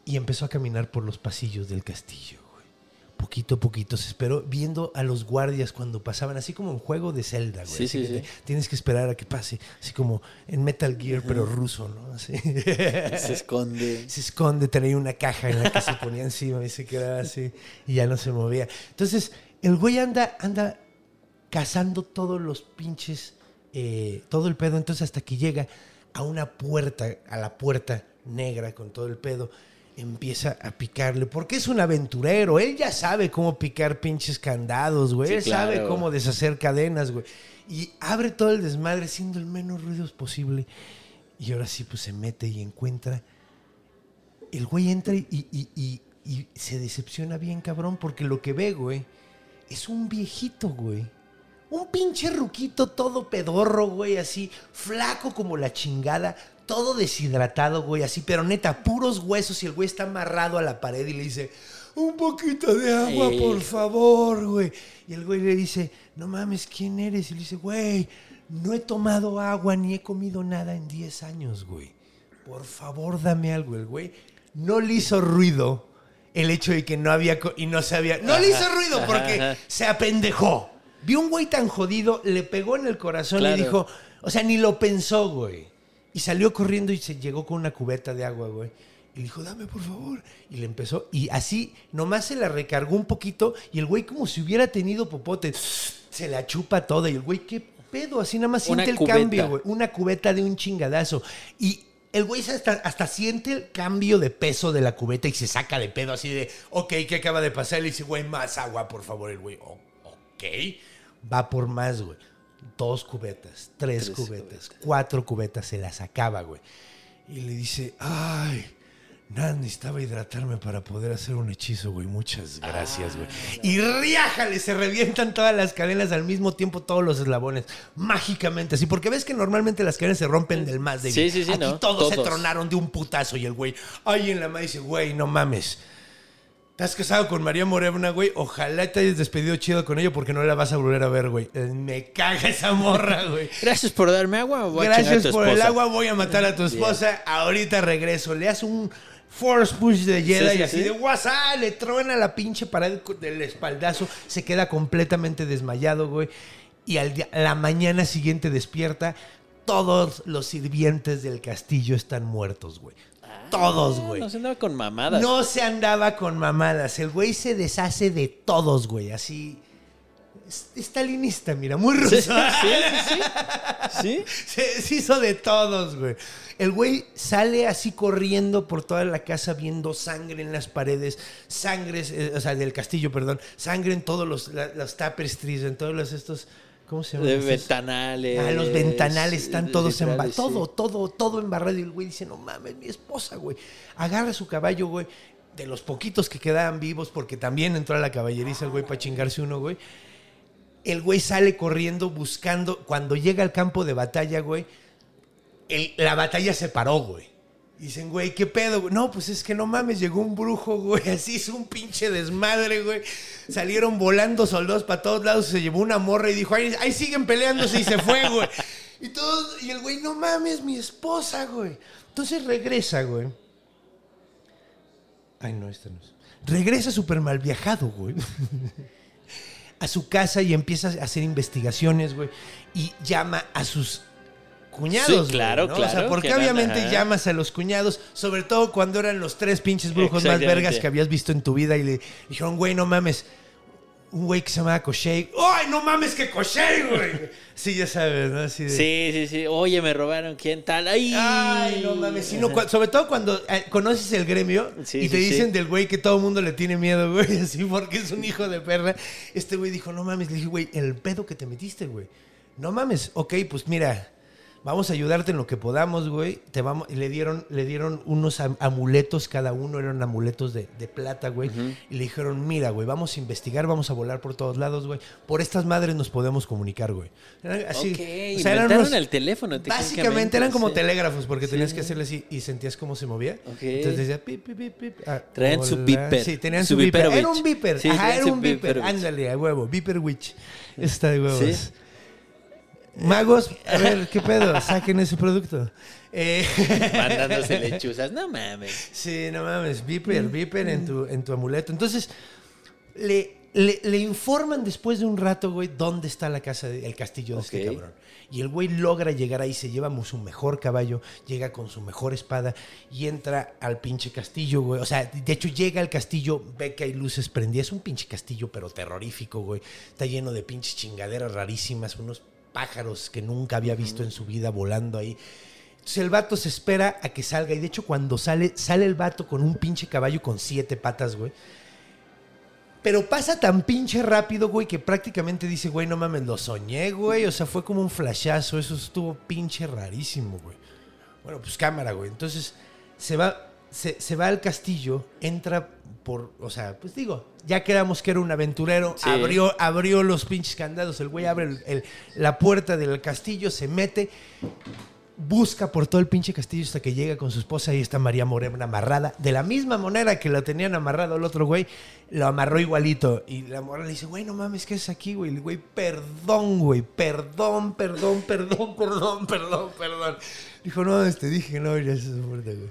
Speaker 1: Y empezó a caminar por los pasillos del castillo. Poquito a poquito se esperó, viendo a los guardias cuando pasaban, así como en juego de Zelda, güey.
Speaker 3: Sí,
Speaker 1: Así
Speaker 3: sí,
Speaker 1: que
Speaker 3: sí.
Speaker 1: Tienes que esperar a que pase, así como en Metal Gear, pero ruso, ¿no? Así.
Speaker 3: Se esconde. <laughs>
Speaker 1: se esconde, tenía una caja en la que se ponía encima y se quedaba así y ya no se movía. Entonces, el güey anda, anda cazando todos los pinches, eh, todo el pedo, entonces hasta que llega a una puerta, a la puerta negra con todo el pedo, empieza a picarle, porque es un aventurero, él ya sabe cómo picar pinches candados, güey,
Speaker 3: Sí,
Speaker 1: él sabe cómo deshacer cadenas, güey, y abre todo el desmadre haciendo el menos ruidos posible, y ahora sí, pues se mete y encuentra el güey entra y, y- y- y se decepciona bien, cabrón, porque lo que ve, güey, es un viejito, güey. Un pinche ruquito todo pedorro, güey, así, flaco como la chingada, todo deshidratado, güey, así, pero neta, puros huesos y el güey está amarrado a la pared y le dice, un poquito de agua, por favor, güey. Y el güey le dice, no mames, ¿quién eres? Y le dice, güey, no he tomado agua ni he comido nada en 10 años, güey. Por favor, dame algo. El güey no le hizo ruido el hecho de que no había y no sabía. No le hizo ruido porque se apendejó. Vio un güey tan jodido, le pegó en el corazón
Speaker 3: Claro.
Speaker 1: y dijo, o sea, ni lo pensó, güey. Y salió corriendo y se llegó con una cubeta de agua, güey. Y le dijo, dame por favor. Y le empezó. Y así, nomás se la recargó un poquito. Y el güey, como si hubiera tenido popote, se la chupa toda. Y el güey, ¿qué pedo? Así nada más
Speaker 3: Una
Speaker 1: siente el
Speaker 3: cubeta.
Speaker 1: cambio, güey. Una cubeta de un chingadazo. Y el güey hasta, hasta siente el cambio de peso de la cubeta y se saca de pedo así de, ok, ¿qué acaba de pasar? Y le dice, güey, más agua, por favor. El güey, "O- ok. Va por más, güey. Dos cubetas, tres,
Speaker 3: Tres
Speaker 1: cubetas, cuatro cubetas, se las acaba, güey. Y le dice, ay, nada, necesitaba hidratarme para poder hacer un hechizo, güey. Muchas gracias, güey. Y riájale, se revientan todas las cadenas al mismo tiempo, todos los eslabones, mágicamente, así. Porque ves que normalmente las cadenas se rompen del más débil.
Speaker 3: Sí, sí, sí,
Speaker 1: Aquí
Speaker 3: no,
Speaker 1: todos, se tronaron de un putazo y el güey, ay, en la madre dice, güey, no mames. Estás casado con María Morena, güey. Ojalá te hayas despedido chido con ella porque no la vas a volver a ver, güey. Eh, Me caga esa morra, <laughs> güey.
Speaker 3: Gracias por darme agua. Voy a chingar a
Speaker 1: Gracias
Speaker 3: tu
Speaker 1: por el agua, voy a matar a tu esposa. Ahorita regreso. Le hace un force push de Jedi
Speaker 3: Sí, sí,
Speaker 1: y así
Speaker 3: sí.
Speaker 1: de WhatsApp, le truena la pinche pared del espaldazo. Se queda completamente desmayado, güey. Y al día- la mañana siguiente despierta. Todos los sirvientes del castillo están muertos, güey. Todos, güey.
Speaker 3: No se andaba con mamadas.
Speaker 1: No se andaba con mamadas. El güey se deshace de todos, güey. Así. Stalinista, mira, muy ruso.
Speaker 3: Sí, sí, sí, sí. <laughs> ¿Sí?
Speaker 1: Se deshizo de todos, güey. El güey sale así corriendo por toda la casa viendo sangre en las paredes, sangre, eh, o sea, del castillo, perdón, sangre en todos los, la- los tapestries, en todos los estos, ¿cómo se llaman?
Speaker 3: De
Speaker 1: estos?
Speaker 3: ventanales.
Speaker 1: Ah, los ventanales están todos
Speaker 3: literales,
Speaker 1: embarrados. Todo, todo, todo embarrado. Y el güey dice, no mames, mi esposa, güey. Agarra su caballo, güey. De los poquitos que quedaban vivos, porque también entró a la caballeriza el güey para chingarse uno, güey. El güey sale corriendo buscando. Cuando llega al campo de batalla, güey, el- la batalla se paró, güey. Dicen, güey, ¿qué pedo? No, pues es que no mames, llegó un brujo, güey. <laughs> Así es un pinche desmadre, güey. Salieron volando soldados para todos lados. Se llevó una morra y dijo, ahí, ahí siguen peleándose y se fue, <laughs> güey. Y todos, y el güey, no mames, mi esposa, güey. Entonces regresa, güey. Ay, no, este no es. Regresa súper mal viajado, güey. <laughs> a su casa y empieza a hacer investigaciones, güey. Y llama a sus cuñados.
Speaker 3: Sí, claro,
Speaker 1: ¿no? O sea,
Speaker 3: claro,
Speaker 1: porque obviamente llamas a los cuñados, sobre todo cuando eran los tres pinches brujos más vergas que habías visto en tu vida y le dijeron, güey, no mames. Un güey que se llamaba Koshei. ¡Ay, no mames que Koshei, güey! <laughs> Sí, ya sabes, ¿no? Así de,
Speaker 3: Sí, sí, sí. Oye, me robaron. ¿Quién tal? ¡Ay!
Speaker 1: Ay, no mames. sí, no, cu- sobre todo cuando eh, conoces el gremio
Speaker 3: Sí,
Speaker 1: y te
Speaker 3: sí,
Speaker 1: dicen del güey que todo el mundo le tiene miedo, güey, <laughs> así porque es un hijo de perra. Este güey dijo, no mames. Le dije, güey, el pedo que te metiste, güey. No mames. Ok, pues mira, vamos a ayudarte en lo que podamos, güey. Te vamos, y le dieron, le dieron unos am- amuletos, cada uno eran amuletos de, de plata, güey. Y le dijeron, mira, güey, vamos a investigar, vamos a volar por todos lados, güey. Por estas madres nos podemos comunicar, güey. Así,
Speaker 3: ok,
Speaker 1: o sea, eran unos-
Speaker 3: el teléfono.
Speaker 1: Básicamente eran como
Speaker 3: sí.
Speaker 1: telégrafos porque
Speaker 3: Sí,
Speaker 1: tenías que hacerle así y sentías cómo se movía.
Speaker 3: Ok.
Speaker 1: Entonces decía pip, pip, pip, pip. Ah,
Speaker 3: Traían su beeper.
Speaker 1: Sí, tenían
Speaker 3: Su
Speaker 1: su, beeper. Era un beeper.
Speaker 3: Sí,
Speaker 1: Ajá, era un beeper. Ándale, a huevo. Beeper witch. Está de huevos. Magos, a ver, ¿qué pedo? Saquen ese producto. Eh, <laughs>
Speaker 3: Mandándose <laughs> lechuzas. No mames.
Speaker 1: Sí, no mames, Viper, Viper en tu, en tu amuleto. Entonces, le, le, le informan después de un rato, güey, dónde está la casa, de- el castillo de este cabrón. Y el güey logra llegar ahí, se lleva su mejor caballo, llega con su mejor espada y entra al pinche castillo, güey. O sea, de hecho llega al castillo, ve que hay luces prendidas. Es un pinche castillo, pero terrorífico, güey. Está lleno de pinches chingaderas rarísimas, unos pájaros que nunca había visto en su vida volando ahí. Entonces el vato se espera a que salga. Y de hecho, cuando sale, sale el vato con un pinche caballo con siete patas, güey. Pero pasa tan pinche rápido, güey, que prácticamente dice, güey, no mames, lo soñé, güey. O sea, fue como un flashazo. Eso estuvo pinche rarísimo, güey. Bueno, pues cámara, güey. Entonces, se va, se, se va al castillo, entra por, o sea, pues digo, ya quedamos que era un aventurero,
Speaker 3: Sí.
Speaker 1: abrió, abrió los pinches candados, el güey abre el- el- la puerta del castillo, se mete, busca por todo el pinche castillo hasta que llega con su esposa y está María Morena amarrada. De la misma manera que la tenían amarrado el otro güey, lo amarró igualito. Y la morra le dice, güey, no mames, ¿qué es aquí, güey? El güey, perdón, güey, perdón, perdón, perdón, perdón, perdón, perdón. Dijo, no, te dije que no abrías esa puerta, güey.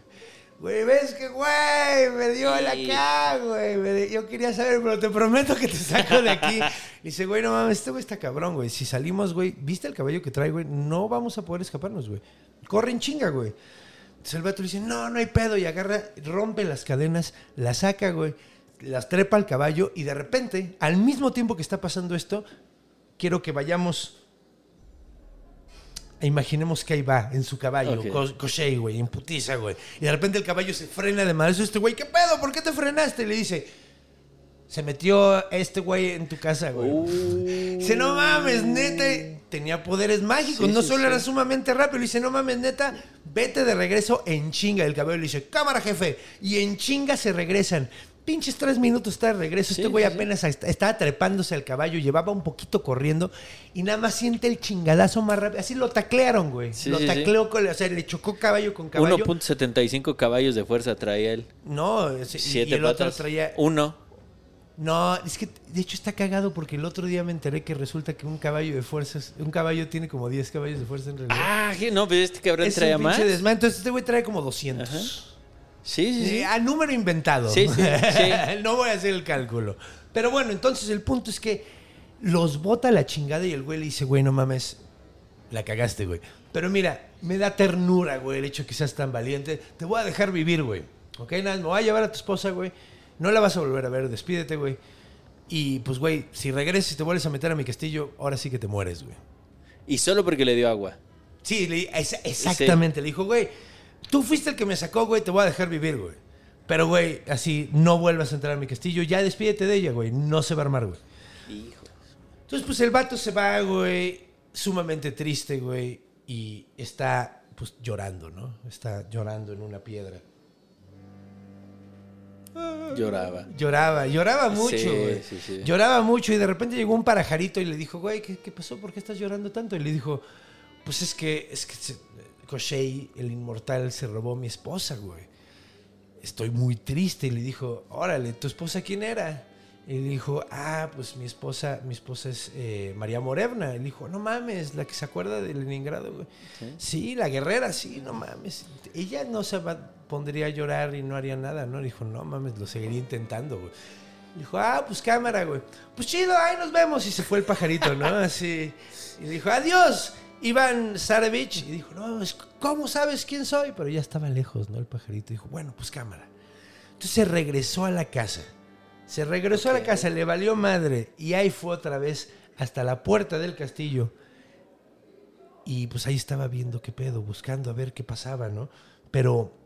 Speaker 1: Güey, ves que, güey, me dio la
Speaker 3: Sí.
Speaker 1: acá, güey. me Yo quería saber, pero te prometo que te <laughs> saco de aquí. Dice, güey, no mames, este güey está cabrón, güey. Si salimos, güey, ¿viste el caballo que trae, güey? No vamos a poder escaparnos, güey. Corre en chinga, güey. Entonces el vato le dice, no, no hay pedo. Y agarra, rompe las cadenas, la saca, güey. Las trepa al caballo y de repente, al mismo tiempo que está pasando esto, quiero que vayamos... e Imaginemos que ahí va, en su caballo,
Speaker 3: Ok.
Speaker 1: co- Koshei, güey, en putiza, güey. Y de repente el caballo se frena de madre. Este güey, ¿qué pedo? ¿Por qué te frenaste? Y le dice, se metió este güey en tu casa, güey. Dice, no mames, neta. Tenía poderes mágicos.
Speaker 3: Sí,
Speaker 1: no
Speaker 3: sí,
Speaker 1: solo
Speaker 3: sí.
Speaker 1: era sumamente rápido. Le dice, no mames, neta, vete de regreso en chinga. El caballo le dice, cámara, jefe. Y en chinga se regresan. Pinches tres minutos está de regreso.
Speaker 3: Sí,
Speaker 1: este güey
Speaker 3: sí,
Speaker 1: apenas est- estaba trepándose al caballo, llevaba un poquito corriendo y nada más siente el chingadazo más rápido. Así lo taclearon, güey. Lo tacleó, con, o sea, le chocó caballo con caballo.
Speaker 3: 1.75 caballos de fuerza traía él.
Speaker 1: No,
Speaker 3: Siete
Speaker 1: y el otro traía
Speaker 3: Uno.
Speaker 1: no, es que de hecho está cagado porque el otro día me enteré que resulta que un caballo de fuerza, es- un caballo tiene como 10 caballos de fuerza en realidad.
Speaker 3: Ah, no, pero este cabrón
Speaker 1: es
Speaker 3: traía
Speaker 1: un
Speaker 3: más.
Speaker 1: Entonces este güey trae como 200.
Speaker 3: Ajá. Sí, sí, sí.
Speaker 1: Eh, a número inventado.
Speaker 3: Sí, sí, sí. <laughs>
Speaker 1: no voy a hacer el cálculo. Pero bueno, entonces el punto es que los bota la chingada y el güey le dice, güey, no mames, la cagaste, güey. Pero mira, me da ternura, güey, el hecho que seas tan valiente. Te voy a dejar vivir, güey. ¿Ok? Nada, me voy a llevar a tu esposa, güey. No la vas a volver a ver, despídete, güey. Y pues, güey, si regresas y te vuelves a meter a mi castillo, ahora sí que te mueres, güey.
Speaker 3: Y solo porque le dio agua.
Speaker 1: Sí, le- esa- exactamente. Le dijo, güey, tú fuiste el que me sacó, güey, te voy a dejar vivir, güey. Pero, güey, así, no vuelvas a entrar a mi castillo. Ya despídete de ella, güey. No se va a armar, güey.
Speaker 3: Hijo.
Speaker 1: Entonces, pues el vato se va, güey, sumamente triste, güey. Y está, pues, llorando, ¿no? Está llorando en una piedra.
Speaker 3: Lloraba.
Speaker 1: Lloraba, lloraba mucho,
Speaker 3: Sí,
Speaker 1: güey.
Speaker 3: sí, sí.
Speaker 1: Lloraba mucho y de repente llegó un parajarito y le dijo, güey, ¿qué, qué pasó? ¿Por qué estás llorando tanto? Y le dijo, pues es que, es que se- Koshei, el inmortal, se robó mi esposa, güey. Estoy muy triste. Y le dijo, órale, ¿tu esposa quién era? Y le dijo, ah, pues mi esposa, mi esposa es eh, María Morevna. Y le dijo, no mames, la que se acuerda de Leningrado, güey. Sí, la guerrera, sí, no mames. Ella no se va, pondría a llorar y no haría nada, ¿no? Dijo, no mames, lo seguiría intentando, güey. Dijo, ah, pues cámara, güey. Pues chido, ahí nos vemos. Y se fue el pajarito, ¿no? Así. Y dijo, adiós, Iván Sarevich. Y dijo, no, ¿cómo sabes quién soy? Pero ya estaba lejos, ¿no? El pajarito dijo, bueno, pues cámara. Entonces se regresó a la casa. Se regresó a la casa, le valió madre. Y ahí fue otra vez hasta la puerta del castillo. Y pues ahí estaba viendo qué pedo, buscando a ver qué pasaba, ¿no? Pero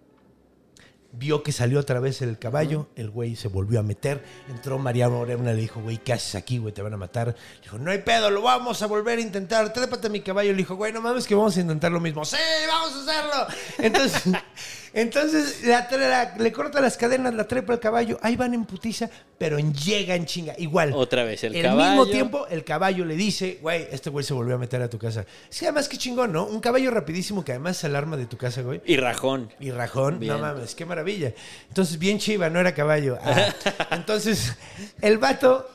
Speaker 1: vio que salió otra vez el caballo, el güey se volvió a meter, entró María Morena, le dijo, güey, ¿qué haces aquí, güey? Te van a matar. Le dijo, no hay pedo, lo vamos a volver a intentar, trépate a mi caballo. Le dijo, güey, no mames que vamos a intentar lo mismo. Sí, vamos a hacerlo. Entonces, <laughs> entonces la, la- le corta las cadenas, la trepa al caballo, ahí van en putiza, pero llega en chinga. Igual.
Speaker 3: Otra vez el
Speaker 1: Al
Speaker 3: caballo.
Speaker 1: mismo tiempo, el caballo le dice, güey, este güey se volvió a meter a tu casa. Es que además qué chingón, ¿no? Un caballo rapidísimo que además es alarma de tu casa, güey.
Speaker 3: Y rajón.
Speaker 1: Y rajón,
Speaker 3: Bien.
Speaker 1: no mames, qué maravilla. Entonces, bien chiva, no era caballo. Ah, <laughs> entonces, el vato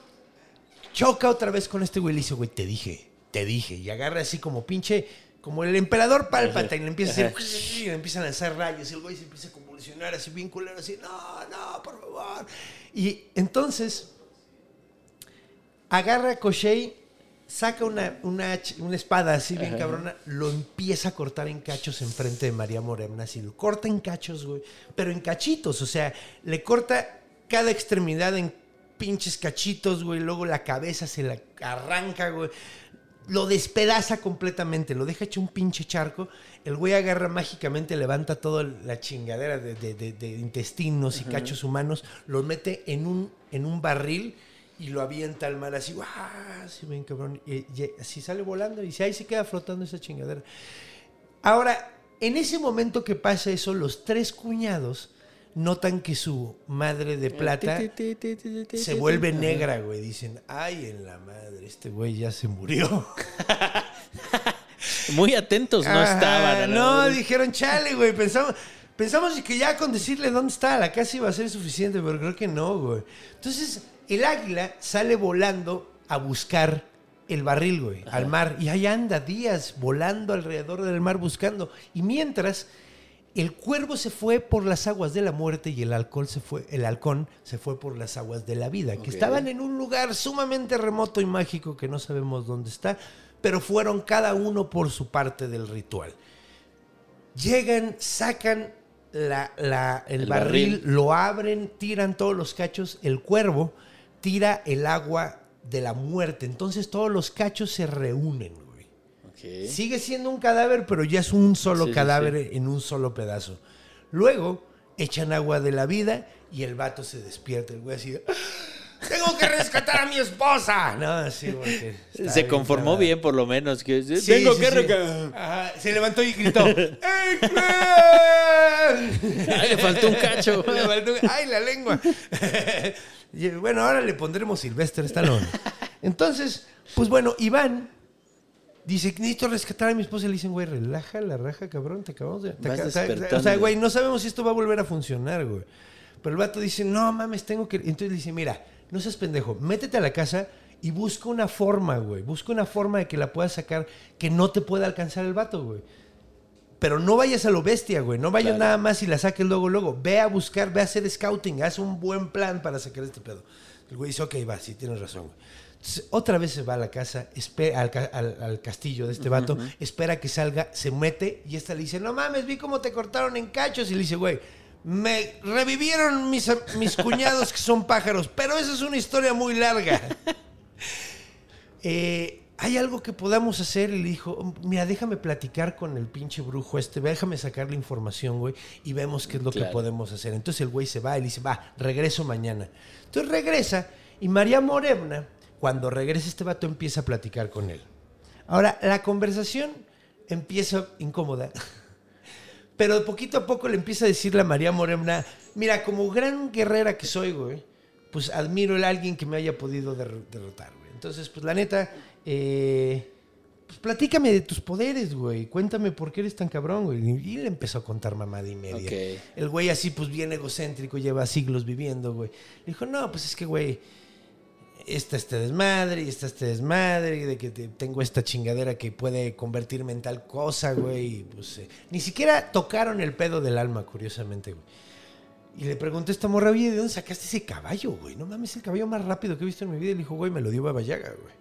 Speaker 1: choca otra vez con este güey y le dice, güey, te dije, te dije. Y agarra así como pinche, como el emperador Palpatine, le empieza a hacer, y le empieza a lanzar rayos. Y el güey se empieza a convulsionar así bien culero, así, no, no, por favor. Y entonces, agarra a Koshei, saca una, una, espada así bien cabrona, lo empieza a cortar en cachos enfrente de María Morena, así lo corta en cachos, güey, pero en cachitos, o sea, le corta cada extremidad en pinches cachitos, güey, luego la cabeza se la arranca, güey. Lo despedaza completamente, lo deja hecho un pinche charco. El güey agarra mágicamente, levanta toda la chingadera de, de- de- de intestinos y cachos humanos, lo mete en un, en un barril y lo avienta al mar así, ¡guau! Así ven, cabrón. Y, y así sale volando y ahí se queda flotando esa chingadera. Ahora, en ese momento que pasa eso, los tres cuñados notan que su madre de plata se vuelve negra, güey. Dicen, ay, en la madre, este güey ya se murió. <laughs>
Speaker 3: Muy atentos no
Speaker 1: Ajá,
Speaker 3: estaban.
Speaker 1: No,
Speaker 3: madre.
Speaker 1: dijeron, chale, güey. Pensamos, pensamos que ya con decirle dónde está la casa iba a ser suficiente, pero creo que no, güey. Entonces, el águila sale volando a buscar el barril, güey, al mar. Y ahí anda días volando alrededor del mar buscando. Y mientras, el cuervo se fue por las aguas de la muerte y el alcohol se fue, el halcón se fue por las aguas de la vida, que estaban en un lugar sumamente remoto y mágico que no sabemos dónde está, pero fueron cada uno por su parte del ritual. Llegan, sacan la- la- el,
Speaker 3: El
Speaker 1: barril,
Speaker 3: barril.
Speaker 1: lo abren, tiran todos los cachos, el cuervo tira el agua de la muerte, entonces todos los cachos se reúnen, Sigue siendo un cadáver, pero ya es un solo
Speaker 3: Sí, sí,
Speaker 1: cadáver en un solo pedazo. Luego echan agua de la vida y el vato se despierta. El güey así, "¡Ah! ¡Tengo que rescatar a mi esposa! No, sí, porque
Speaker 3: Se conformó bien, por lo menos. Que,
Speaker 1: Sí,
Speaker 3: Tengo que
Speaker 1: se levantó y gritó. <laughs>
Speaker 3: Ay, <laughs> le faltó un cacho.
Speaker 1: Le faltó- ¡Ay, la lengua! <laughs> Bueno, ahora le pondremos Silvestre Stallone. Entonces, pues bueno, Iván dice, necesito rescatar a mi esposa. Y le dicen, güey, relaja la raja, cabrón. Te acabamos de... te acá- o sea,
Speaker 3: despertando.
Speaker 1: o sea, güey, no sabemos si esto va a volver a funcionar, güey. Pero el vato dice, no mames, tengo que... Entonces le dice, mira, no seas pendejo, métete a la casa y busca una forma, güey. Busca una forma de que la puedas sacar que no te pueda alcanzar el vato, güey. Pero no vayas a lo bestia, güey. No vayas
Speaker 3: Claro.
Speaker 1: nada más y la saques luego, luego. Ve a buscar, ve a hacer scouting. Haz un buen plan para sacar este pedo. El güey dice, ok, va, sí, tienes razón, güey. Otra vez se va a la casa, al, ca- al- al castillo de este vato, espera que salga, se mete y esta le dice, no mames, vi cómo te cortaron en cachos. Y le dice, güey, me revivieron mis, mis <laughs> cuñados que son pájaros, pero esa es una historia muy larga. <laughs> Eh, ¿Hay algo que podamos hacer? Y le dijo, mira, déjame platicar con el pinche brujo este, déjame sacar la información, güey, y vemos qué es lo que podemos hacer. Entonces el güey se va y le dice, va, regreso mañana. Entonces regresa y María Morena, cuando regresa este vato, empieza a platicar con él. Ahora, la conversación empieza incómoda. <laughs> Pero de poquito a poco le empieza a decirle a María Morena, mira, como gran guerrera que soy, güey, pues admiro a alguien que me haya podido der- derrotar, güey. Entonces, pues la neta, eh, pues platícame de tus poderes, güey. Cuéntame por qué eres tan cabrón, güey. Y le empezó a contar mamada y media. El güey así, pues bien egocéntrico, lleva siglos viviendo, güey. Le dijo, no, pues es que, güey, está este desmadre y está este desmadre y de que te- tengo esta chingadera que puede convertirme en tal cosa, güey. Pues, eh, ni siquiera tocaron el pedo del alma, curiosamente, güey. Y le pregunté a esta morra, oye, ¿de dónde sacaste ese caballo, güey? No mames, el caballo más rápido que he visto en mi vida. Y le dijo, güey, me lo dio Baba Yaga, güey.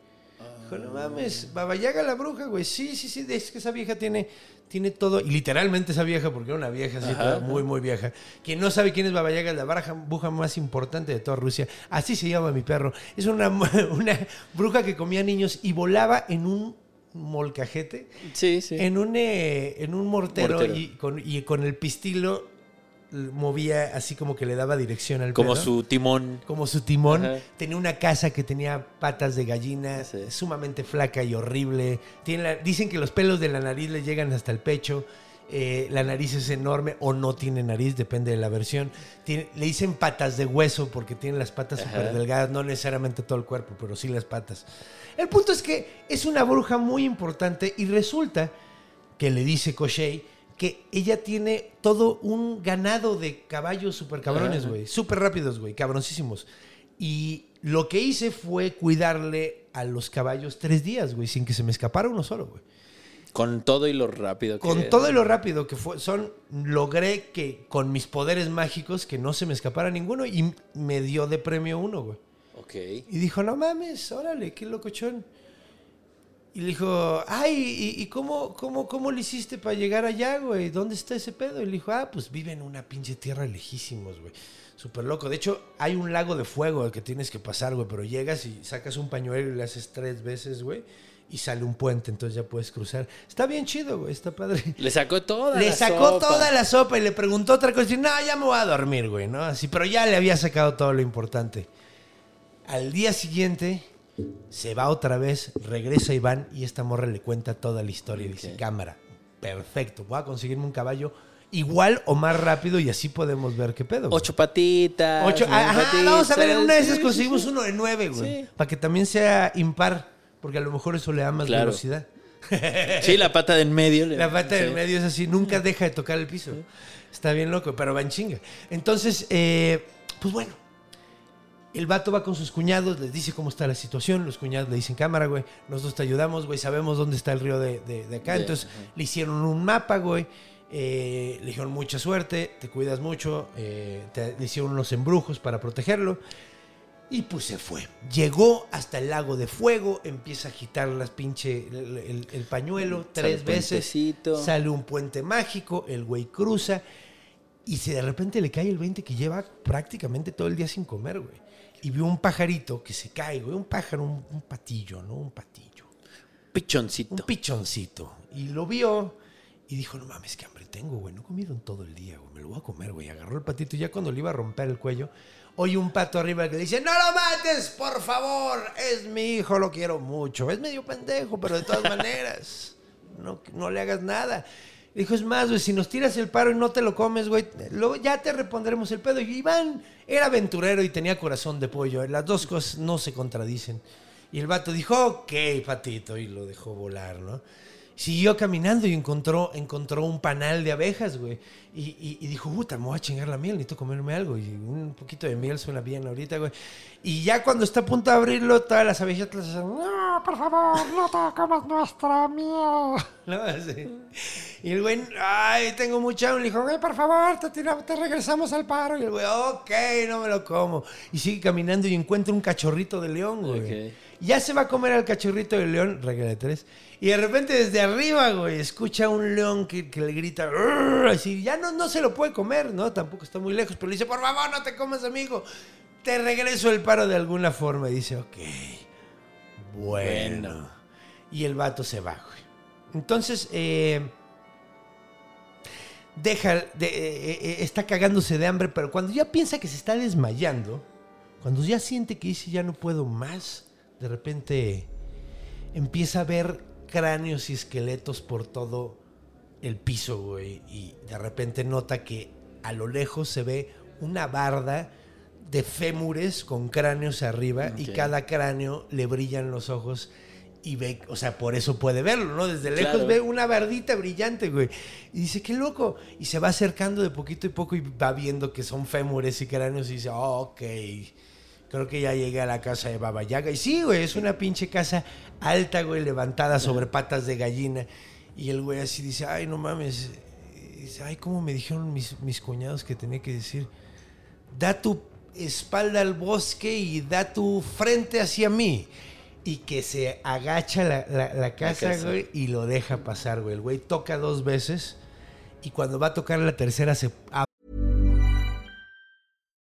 Speaker 1: Dijo, no mames, Baba Yaga la bruja, güey. Sí, sí, sí, es que esa vieja tiene, tiene todo. Y literalmente esa vieja, porque era una vieja así, toda muy, muy vieja. Quien no sabe quién es Baba Yaga, es la bruja, bruja más importante de toda Rusia. Así se llama mi perro. Es una, <laughs> una bruja que comía niños y volaba en un molcajete
Speaker 3: Sí, sí.
Speaker 1: en un, eh, en un mortero,
Speaker 3: Mortero.
Speaker 1: Y, con, y con el pistilo movía así como que le daba dirección al
Speaker 3: Como
Speaker 1: pedo.
Speaker 3: su timón.
Speaker 1: como su timón.
Speaker 3: Ajá.
Speaker 1: Tenía una casa que tenía patas de gallina,
Speaker 3: Sí.
Speaker 1: sumamente flaca y horrible. Tiene la- dicen que los pelos de la nariz le llegan hasta el pecho. Eh, la nariz es enorme o no tiene nariz, depende de la versión. Tiene- le dicen patas de hueso porque tiene las patas súper delgadas, no necesariamente todo el cuerpo, pero sí las patas. El punto es que es una bruja muy importante y resulta que le dice Koshei que ella tiene todo un ganado de caballos súper cabrones, güey. Súper rápidos, güey, cabroncísimos. Y lo que hice fue cuidarle a los caballos tres días, güey, sin que se me escapara uno solo, güey.
Speaker 3: Con todo y lo rápido que
Speaker 1: Con todo y lo rápido que fue, son, logré que con mis poderes mágicos que no se me escapara ninguno y me dio de premio uno, güey.
Speaker 3: Ok.
Speaker 1: Y dijo, no mames, órale, qué locochón. Y le dijo, ay, ¿y, y cómo, cómo, cómo le hiciste para llegar allá, güey? ¿Dónde está ese pedo? Y le dijo, ah, pues vive en una pinche tierra lejísimos, güey. Súper loco. De hecho, hay un lago de fuego al que tienes que pasar, güey, pero llegas y sacas un pañuelo y le haces tres veces, güey, y sale un puente, entonces ya puedes cruzar. Está bien chido, güey, está padre.
Speaker 3: Le sacó toda
Speaker 1: Le
Speaker 3: la
Speaker 1: sacó
Speaker 3: sopa.
Speaker 1: toda la sopa y le preguntó otra cosa. Y no, ya me voy a dormir, güey, ¿no? Así, pero ya le había sacado todo lo importante. Al día siguiente se va otra vez, regresa Iván y esta morra le cuenta toda la historia. Y dice, cámara, perfecto, voy a conseguirme un caballo igual o más rápido y así podemos ver qué pedo. güey.
Speaker 3: Ocho patitas.
Speaker 1: Ocho- ajá,
Speaker 3: patitas,
Speaker 1: vamos a ver, en una de esas
Speaker 3: sí,
Speaker 1: conseguimos
Speaker 3: sí,
Speaker 1: uno de nueve, güey.
Speaker 3: Sí.
Speaker 1: Para que también sea impar, porque a lo mejor eso le da más
Speaker 3: Claro.
Speaker 1: velocidad. <laughs>
Speaker 3: Sí, la pata de en medio.
Speaker 1: La pata del medio es así, nunca deja de tocar el piso. Está bien loco, pero va en chinga. Entonces, eh, pues bueno, el vato va con sus cuñados, les dice cómo está la situación, los cuñados le dicen, cámara, güey, nosotros te ayudamos, güey, sabemos dónde está el río de, de- de acá. Entonces, le hicieron un mapa, güey. eh, le dijeron mucha suerte, te cuidas mucho, eh, te- le hicieron unos embrujos para protegerlo. Y pues se fue. Llegó hasta el lago de fuego, empieza a agitar las pinche el, el- el pañuelo tres veces.
Speaker 3: puentecito.
Speaker 1: Sale un puente mágico, el güey cruza y se de repente le cae el 20 que lleva prácticamente todo el día sin comer, güey. Y vio un pajarito que se cae, güey, un pájaro, un, un patillo, ¿no? Un patillo.
Speaker 3: Pichoncito.
Speaker 1: Un pichoncito. Y lo vio y dijo, no mames, qué hambre tengo, güey. No he comido en todo el día, güey. Me lo voy a comer, güey. Agarró el patito y ya cuando le iba a romper el cuello, oye un pato arriba que le dice, no lo mates, por favor. Es mi hijo, lo quiero mucho. Es medio pendejo, pero de todas <laughs> maneras, no, no le hagas nada. Dijo, es más, güey, si nos tiras el paro y no te lo comes, güey, ya te repondremos el pedo. Y Iván era aventurero y tenía corazón de pollo. Las dos cosas no se contradicen. Y el vato dijo, ok, patito, y lo dejó volar, ¿no? Siguió caminando y encontró, encontró un panal de abejas, güey. Y, y- y dijo, puta, me voy a chingar la miel, necesito comerme algo. Y un poquito de miel suena bien ahorita, güey. Y ya cuando está a punto de abrirlo, todas las abejas le dicen, no, por favor, no te comas nuestra miel. <laughs> ¿No? Así. Y el güey, ay, tengo mucha hambre. Le dijo, güey, por favor, te, tira- te regresamos al paro. Y el güey, ok, no me lo como. Y sigue caminando y encuentra un cachorrito de león, güey.
Speaker 3: Ok.
Speaker 1: Ya se va a comer al cachorrito de león, regla de tres. Y de repente desde arriba, güey, escucha a un león que, que le grita, así, ya no, no se lo puede comer, ¿no? Tampoco está muy lejos, pero le dice, por favor, no te comas, amigo. Te regreso el paro de alguna forma. Y dice, ok, bueno. Y el vato se va, güey. Entonces, eh, deja, de- eh, eh, está cagándose de hambre, pero cuando ya piensa que se está desmayando, cuando ya siente que dice ya no puedo más, de repente empieza a ver cráneos y esqueletos por todo el piso, güey. Y de repente nota que a lo lejos se ve una barda de fémures con cráneos arriba y cada cráneo le brillan los ojos y ve, o sea, por eso puede verlo, ¿no? Desde lejos
Speaker 3: Claro.
Speaker 1: ve una bardita brillante, güey. Y dice, qué loco. Y se va acercando de poquito y poco y va viendo que son fémures y cráneos y dice, oh, ok. Creo que ya llegué a la casa de Baba Yaga. Y sí, güey, es una pinche casa alta, güey, levantada sobre patas de gallina. Y el güey así dice, ay, no mames. Y dice, ay, ¿cómo me dijeron mis, mis cuñados que tenía que decir? Da tu espalda al bosque y da tu frente hacia mí. Y que se agacha la, la- la casa,
Speaker 3: casa.
Speaker 1: güey, y lo deja pasar, güey. El güey toca dos veces y cuando va a tocar la tercera se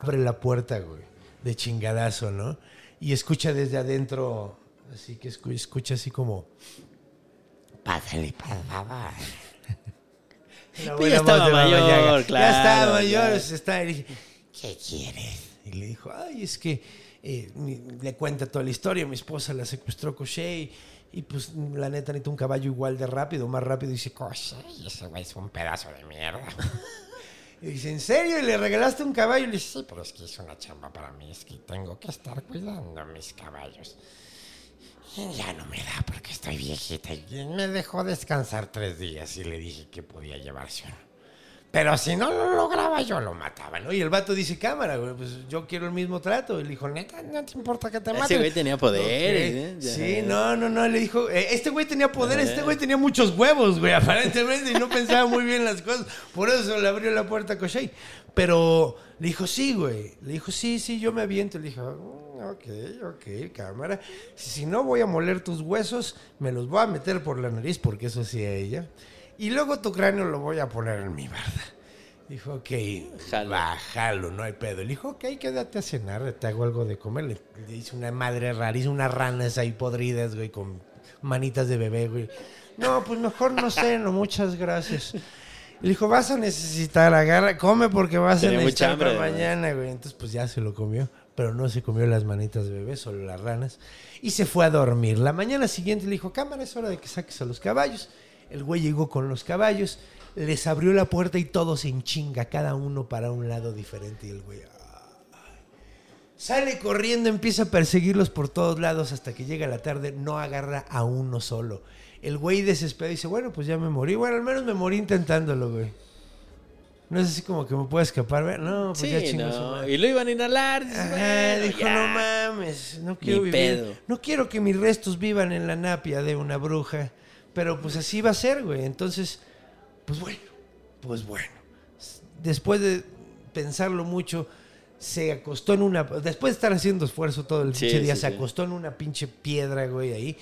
Speaker 1: Abre la puerta, güey, de chingadazo, ¿no? Y escucha desde adentro, así que escu- escucha así como... Pásale. La buena
Speaker 3: ya estaba mayor, claro,
Speaker 1: Ya estaba mayor,
Speaker 3: ya.
Speaker 1: se está... dije, ¿qué quieres? Y le dijo, ay, es que... eh, le cuenta toda la historia, mi esposa la secuestró Koshei y pues la neta necesita un caballo igual de rápido, más rápido. Y dice, Koshei, ese güey es un pedazo de mierda. Y dice, ¿en serio? ¿Y le regalaste un caballo? Y le dice, sí, pero es que es una chamba para mí, es que tengo que estar cuidando mis caballos. Y ya no me da porque estoy viejita. Y me dejó descansar tres días y le dije que podía llevarse uno. Pero si no lo lograba, yo lo mataba, ¿no? Y el vato dice, cámara, güey, pues yo quiero el mismo trato. Y le dijo, neta, no te importa que te
Speaker 3: Ese
Speaker 1: maten.
Speaker 3: güey tenía poderes,
Speaker 1: Ok.
Speaker 3: ¿eh?
Speaker 1: Sí, no, no, no, le dijo, eh, este güey tenía poder, este güey tenía muchos huevos, güey, <laughs> aparentemente, y no pensaba muy bien las cosas. Por eso le abrió la puerta a Koshei. Pero le dijo, sí, güey. Le dijo, sí, sí, yo me aviento. Le dijo, "Mm, ok, ok, cámara. Si no voy a moler tus huesos, me los voy a meter por la nariz, porque eso sí a ella. Y luego tu cráneo lo voy a poner en mi barda. Dijo, ok,
Speaker 3: Jalo.
Speaker 1: va, jalo, no hay pedo. Le dijo, ok, quédate a cenar, te hago algo de comer. Le, le hice una madre rarísima, unas ranas ahí podridas, güey, con manitas de bebé, güey. No, pues mejor no ceno, muchas gracias. Le dijo, vas a necesitar, agarra, come porque vas
Speaker 3: Tenía
Speaker 1: a necesitar para
Speaker 3: hambre, además.
Speaker 1: mañana, güey. Entonces, pues ya se lo comió, pero no se comió las manitas de bebé, solo las ranas. Y se fue a dormir. La mañana siguiente le dijo, cámara, es hora de que saques a los caballos. El güey llegó con los caballos, les abrió la puerta y todos en chinga, cada uno para un lado diferente. Y el güey, Sale corriendo, empieza a perseguirlos por todos lados hasta que llega la tarde, no agarra a uno solo. El güey desesperado dice, bueno, pues ya me morí. Bueno, al menos me morí intentándolo, güey. No es así como que me pueda escapar, ¿verdad? No, pues ya
Speaker 3: Sí,
Speaker 1: chingó su
Speaker 3: no. Y lo iban a inhalar. dices,
Speaker 1: Ajá,
Speaker 3: bueno,
Speaker 1: dijo,
Speaker 3: ya.
Speaker 1: no mames, no quiero
Speaker 3: Ni
Speaker 1: vivir.
Speaker 3: pedo.
Speaker 1: No quiero que mis restos vivan en la napia de una bruja. Pero pues así va a ser, güey. Entonces, pues bueno, pues bueno. Después de pensarlo mucho, se acostó en una. Después de estar haciendo esfuerzo todo el
Speaker 3: Sí,
Speaker 1: pinche día,
Speaker 3: sí,
Speaker 1: se
Speaker 3: sí.
Speaker 1: acostó en una pinche piedra, güey, ahí.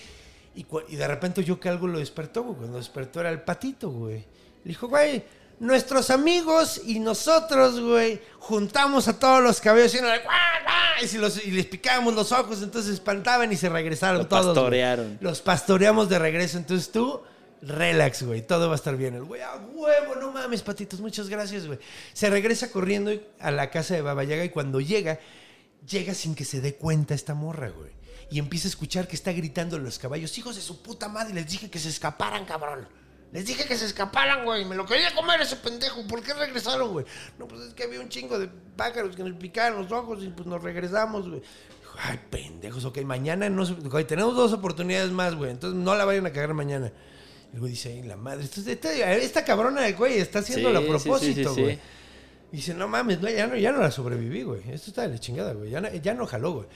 Speaker 1: Y, y de repente yo que algo lo despertó, güey. Cuando despertó era el patito, güey. Le dijo, güey, nuestros amigos y nosotros, güey, juntamos a todos los cabellos y, y, si los- y les picábamos los ojos, entonces espantaban y se regresaron
Speaker 3: Lo
Speaker 1: todos. güey.
Speaker 3: pastorearon.
Speaker 1: Los pastoreamos de regreso. Entonces tú, relax, güey. Todo va a estar bien. El güey, a huevo, no mames, patitos, muchas gracias, güey. Se regresa corriendo a la casa de Baba Yaga y cuando llega, llega sin que se dé cuenta esta morra, güey. Y empieza a escuchar que está gritando los caballos, hijos de su puta madre, les dije que se escaparan, cabrón. Les dije que se escaparan, güey. Me lo quería comer ese pendejo. ¿Por qué regresaron, güey? No, pues es que había un chingo de pájaros que nos picaron los ojos y pues nos regresamos, güey. Ay, pendejos, ok, mañana no se... güey, tenemos dos oportunidades más, güey. Entonces no la vayan a cagar mañana. El güey dice, ay, la madre, esto es- esta, esta cabrona de güey está haciéndolo
Speaker 3: Sí,
Speaker 1: a propósito,
Speaker 3: sí, sí.
Speaker 1: güey. Dice, no mames, no, ya, no, ya no la sobreviví, güey. Esto está de la chingada, güey. Ya no, ya no jaló, güey.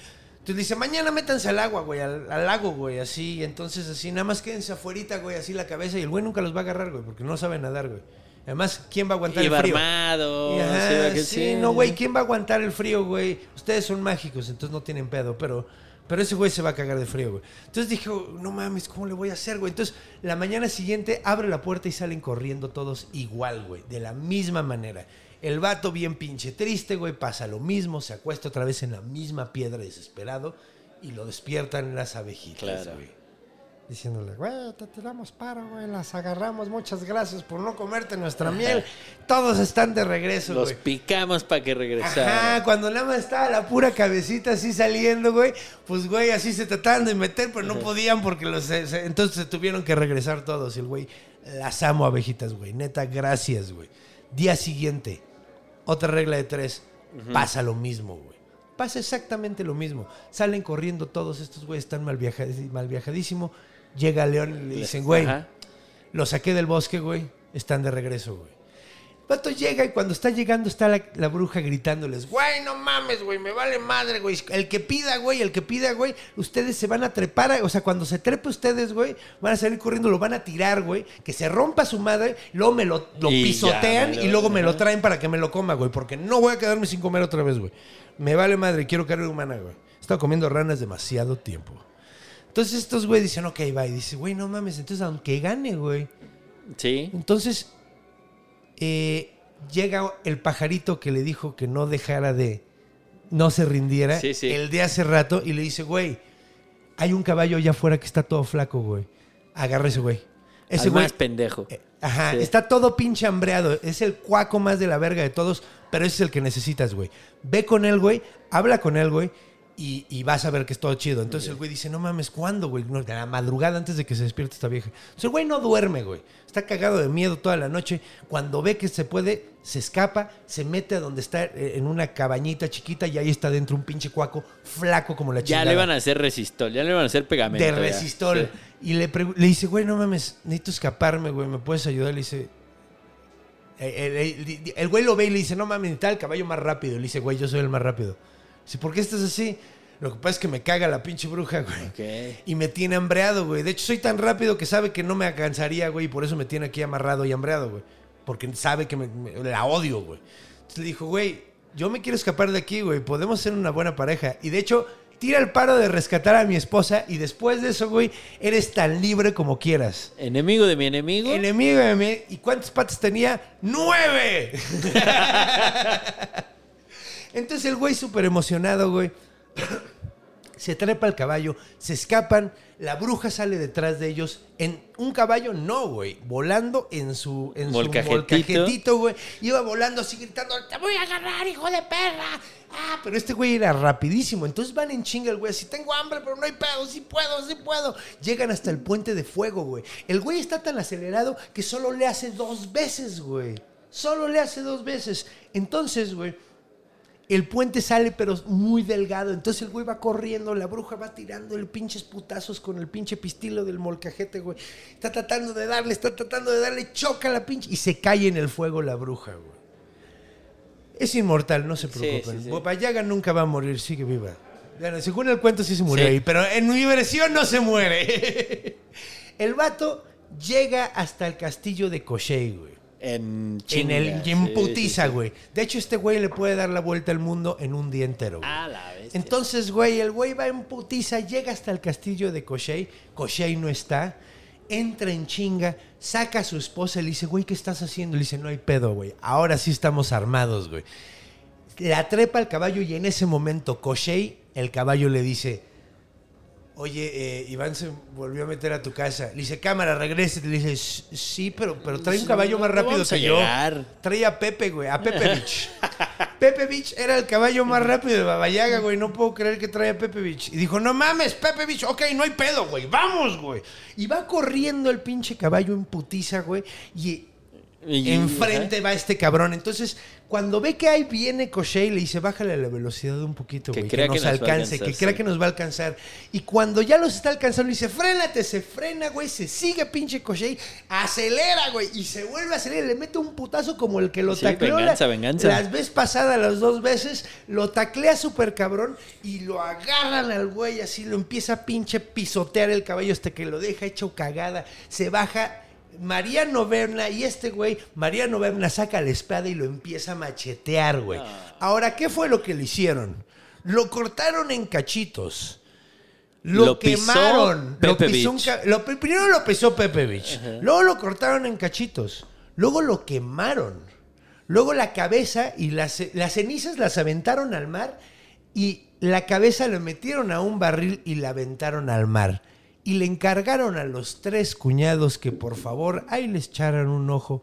Speaker 1: Entonces dice, mañana métanse al agua, güey, al, al lago, güey, así. Entonces así, nada más quédense afuerita, güey, así la cabeza. Y el güey nunca los va a agarrar, güey, porque no sabe nadar, güey. Además, ¿quién va a aguantar
Speaker 3: Iba
Speaker 1: el frío?
Speaker 3: armado.
Speaker 1: Y, ajá,
Speaker 3: sí,
Speaker 1: no, güey, ¿quién va a aguantar el frío, güey? Ustedes son mágicos, entonces no tienen pedo, pero, pero ese güey se va a cagar de frío, güey. Entonces dije, no mames, ¿cómo le voy a hacer, güey? Entonces, la mañana siguiente abre la puerta y salen corriendo todos igual, güey, de la misma manera. El vato bien pinche triste, güey, pasa lo mismo, se acuesta otra vez en la misma piedra desesperado y lo despiertan las abejitas,
Speaker 3: Claro.
Speaker 1: güey. Diciéndole, güey, te tiramos paro, güey, las agarramos, muchas gracias por no comerte nuestra miel. <laughs> Todos están de regreso,
Speaker 3: Los
Speaker 1: güey.
Speaker 3: picamos para que regresara.
Speaker 1: Ajá, cuando nada más estaba la pura cabecita así saliendo, güey, pues güey, así se trataban de meter, pero no podían porque los entonces se tuvieron que regresar todos. Y el güey, las amo abejitas, güey. Neta, gracias, güey. Día siguiente, otra regla de tres, pasa lo mismo, güey. Pasa exactamente lo mismo. Salen corriendo todos estos güeyes, están mal, viajadi- mal viajadísimo. Llega León y le dicen, güey, lo saqué del bosque, güey. Están de regreso, güey. El Vato llega y cuando está llegando está la, la bruja gritándoles, güey, no mames, güey, me vale madre, güey. El que pida, güey, el que pida, güey, ustedes se van a trepar, o sea, cuando se trepe ustedes, güey, van a salir corriendo, lo van a tirar, güey, que se rompa su madre, luego me lo, lo
Speaker 3: Y ya,
Speaker 1: pisotean
Speaker 3: lo-
Speaker 1: y luego me lo traen para que me lo coma, güey, porque no voy a quedarme sin comer otra vez, güey. Me vale madre, quiero carne humana, güey. He estado comiendo ranas demasiado tiempo. Entonces estos güey dicen, ok, va. Y dice, güey, no mames, entonces aunque gane, güey.
Speaker 3: Sí.
Speaker 1: Entonces, eh, llega el pajarito que le dijo que no dejara de. No se rindiera.
Speaker 3: Sí, sí.
Speaker 1: El de hace rato y le dice, güey, hay un caballo allá afuera que está todo flaco, güey. Agarra ese güey. Ese
Speaker 3: Al
Speaker 1: güey.
Speaker 3: más pendejo.
Speaker 1: eh, Ajá,
Speaker 3: Sí.
Speaker 1: está todo pinche hambreado. Es el cuaco más de la verga de todos, pero ese es el que necesitas, güey. Ve con él, güey. Habla con él, güey. Y, y vas a ver que es todo chido. Entonces el güey dice, no mames, ¿cuándo, güey? No, de la madrugada antes de que se despierte esta vieja. Entonces el güey no duerme, güey. Está cagado de miedo toda la noche. Cuando ve que se puede, se escapa, se mete a donde está eh, en una cabañita chiquita y ahí está dentro un pinche cuaco flaco como la
Speaker 3: Ya
Speaker 1: chingada
Speaker 3: le van a hacer resistol, ya le van a hacer pegamento.
Speaker 1: de
Speaker 3: ya.
Speaker 1: resistol.
Speaker 3: Sí.
Speaker 1: Y le, le dice, güey, no mames, necesito escaparme, güey, ¿me puedes ayudar? Le dice... El, el- el- el güey lo ve y le dice, no mames, necesita el caballo más rápido. Le dice, güey, yo soy el más rápido. Dice, ¿por qué estás así? Lo que pasa es que me caga la pinche bruja, güey. Y me tiene hambreado, güey. De hecho, soy tan rápido que sabe que no me alcanzaría, güey. Y por eso me tiene aquí amarrado y hambreado, güey. Porque sabe que me, me- la odio, güey. Entonces le dijo, güey, yo me quiero escapar de aquí, güey. Podemos ser una buena pareja. Y de hecho, tira el paro de rescatar a mi esposa. Y después de eso, güey, eres tan libre como quieras.
Speaker 3: Enemigo de mi enemigo.
Speaker 1: Enemigo de mí. ¿Y cuántas patas tenía? ¡Nueve! <laughs> Entonces el güey súper emocionado, güey. <coughs> Se trepa el caballo, se escapan, la bruja sale detrás de ellos. En un caballo, no, güey. Volando en su, en su
Speaker 3: Molcajetito.
Speaker 1: molcajetito, güey. Iba volando así gritando, te voy a agarrar, hijo de perra. Ah, pero este güey era rapidísimo. Entonces van en chinga el güey. Si tengo hambre, pero no hay pedo. Sí puedo, sí puedo. Llegan hasta el puente de fuego, güey. El güey está tan acelerado que solo le hace dos veces, güey. Solo le hace dos veces. Entonces, güey, el puente sale, pero muy delgado. Entonces el güey va corriendo, la bruja va tirando el pinches putazos con el pinche pistilo del molcajete, güey. Está tratando de darle, está tratando de darle, choca la pinche. Y se cae en el fuego la bruja, güey. Es inmortal, no se preocupen.
Speaker 3: sí, sí.
Speaker 1: Nunca va a morir, sigue viva. Bueno, según el cuento sí se murió ahí, pero en mi versión no se muere. <laughs> el vato llega hasta el castillo de Koshei, güey.
Speaker 3: En
Speaker 1: En
Speaker 3: chinga,
Speaker 1: el y
Speaker 3: sí,
Speaker 1: en
Speaker 3: sí,
Speaker 1: putiza,
Speaker 3: sí.
Speaker 1: güey. De hecho, este güey le puede dar la vuelta al mundo en un día entero, güey.
Speaker 3: A la vez.
Speaker 1: Entonces, güey, el güey va en putiza, llega hasta el castillo de Koshei. Koshei no está. Entra en chinga, saca a su esposa y le dice, güey, ¿qué estás haciendo? Le dice, no hay pedo, güey. Ahora sí estamos armados, güey. La trepa al caballo y en ese momento Koshei, el caballo le dice, oye, eh, Iván se volvió a meter a tu casa. Le dice, cámara, regrese. Le dice, "S- sí, pero, pero trae un caballo más rápido que yo. Trae a Pepe, güey, a Pepe <laughs> Beach. Pepe Beach era el caballo más rápido de Babayaga, güey. No puedo creer que trae a Pepe Beach. Y dijo, no mames, Pepe Beach. Ok, no hay pedo, güey. Vamos, güey. Y va corriendo el pinche caballo en putiza, güey. Y
Speaker 3: Y-
Speaker 1: enfrente va este cabrón. Entonces, cuando ve que ahí viene Koshei, le dice, bájale la velocidad un poquito,
Speaker 3: Que
Speaker 1: güey. Que, nos
Speaker 3: que nos
Speaker 1: alcance,
Speaker 3: alcanzar,
Speaker 1: que crea que nos va a alcanzar. Y cuando ya los está alcanzando, le dice, frénate, se frena, güey, se sigue pinche Koshei, acelera, güey, y se vuelve a acelerar, le mete un putazo como el que lo
Speaker 3: Sí,
Speaker 1: tacleó
Speaker 3: venganza,
Speaker 1: la-
Speaker 3: venganza.
Speaker 1: las veces pasadas, las dos veces, lo taclea súper cabrón y lo agarran al güey, así lo empieza a pinche pisotear el caballo hasta que lo deja hecho cagada, se baja. María Noverna y este güey, María Noverna saca la espada y lo empieza a machetear, güey.
Speaker 3: Ah.
Speaker 1: Ahora, ¿qué fue lo que le hicieron? Lo cortaron en cachitos. Lo,
Speaker 3: Lo pisó
Speaker 1: quemaron. lo pisó un lo- primero lo pisó Pepe Beach. Luego lo cortaron en cachitos. Luego lo quemaron. Luego la cabeza y las, las cenizas las aventaron al mar y La cabeza la metieron a un barril y la aventaron al mar. Y le encargaron a los tres cuñados que por favor ahí les echaran un ojo.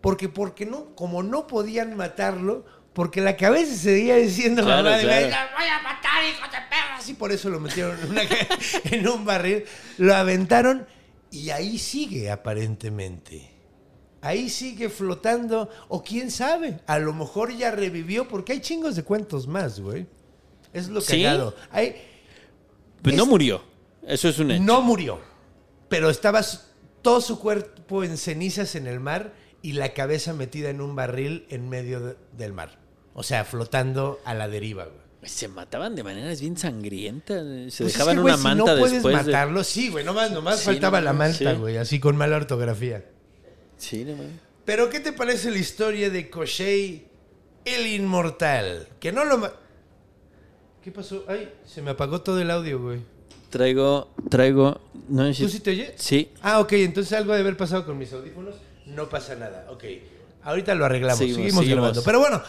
Speaker 1: Porque, porque no, como no podían matarlo, porque la cabeza seguía diciendo
Speaker 3: Claro,
Speaker 1: mamá
Speaker 3: claro.
Speaker 1: "La voy a matar, hijo de perras. Y por eso lo metieron en, una- <laughs> en un barril. Lo aventaron y ahí sigue aparentemente. Ahí sigue flotando, o quién sabe, a lo mejor ya revivió, porque hay chingos de cuentos más, güey. Es lo
Speaker 3: ¿Sí?
Speaker 1: cagado. Hay,
Speaker 3: Pues no murió. Eso es un hecho.
Speaker 1: no murió, pero estaba todo su cuerpo en cenizas en el mar y la cabeza metida en un barril en medio de- del mar. O sea, flotando a la deriva, güey.
Speaker 3: Se mataban de maneras bien sangrientas. Se
Speaker 1: Pues es
Speaker 3: dejaban
Speaker 1: que,
Speaker 3: una
Speaker 1: si
Speaker 3: manta
Speaker 1: no puedes
Speaker 3: de-
Speaker 1: matarlo, sí, güey, nomás, nomás
Speaker 3: Sí,
Speaker 1: faltaba
Speaker 3: no
Speaker 1: la manta,
Speaker 3: sí.
Speaker 1: güey, así con mala ortografía.
Speaker 3: Sí, no mames.
Speaker 1: Pero, ¿qué te parece la historia de Koshei el Inmortal? Que no lo... ¿Qué pasó? Ay, se me apagó todo el audio, güey.
Speaker 3: Traigo, traigo. No
Speaker 1: ¿Tú sí te oyes?
Speaker 3: Sí.
Speaker 1: Ah, ok, entonces algo debe haber pasado con mis audífonos. No pasa nada, ok. Ahorita lo arreglamos,
Speaker 3: Seguimos,
Speaker 1: seguimos,
Speaker 3: seguimos.
Speaker 1: grabando. Pero bueno,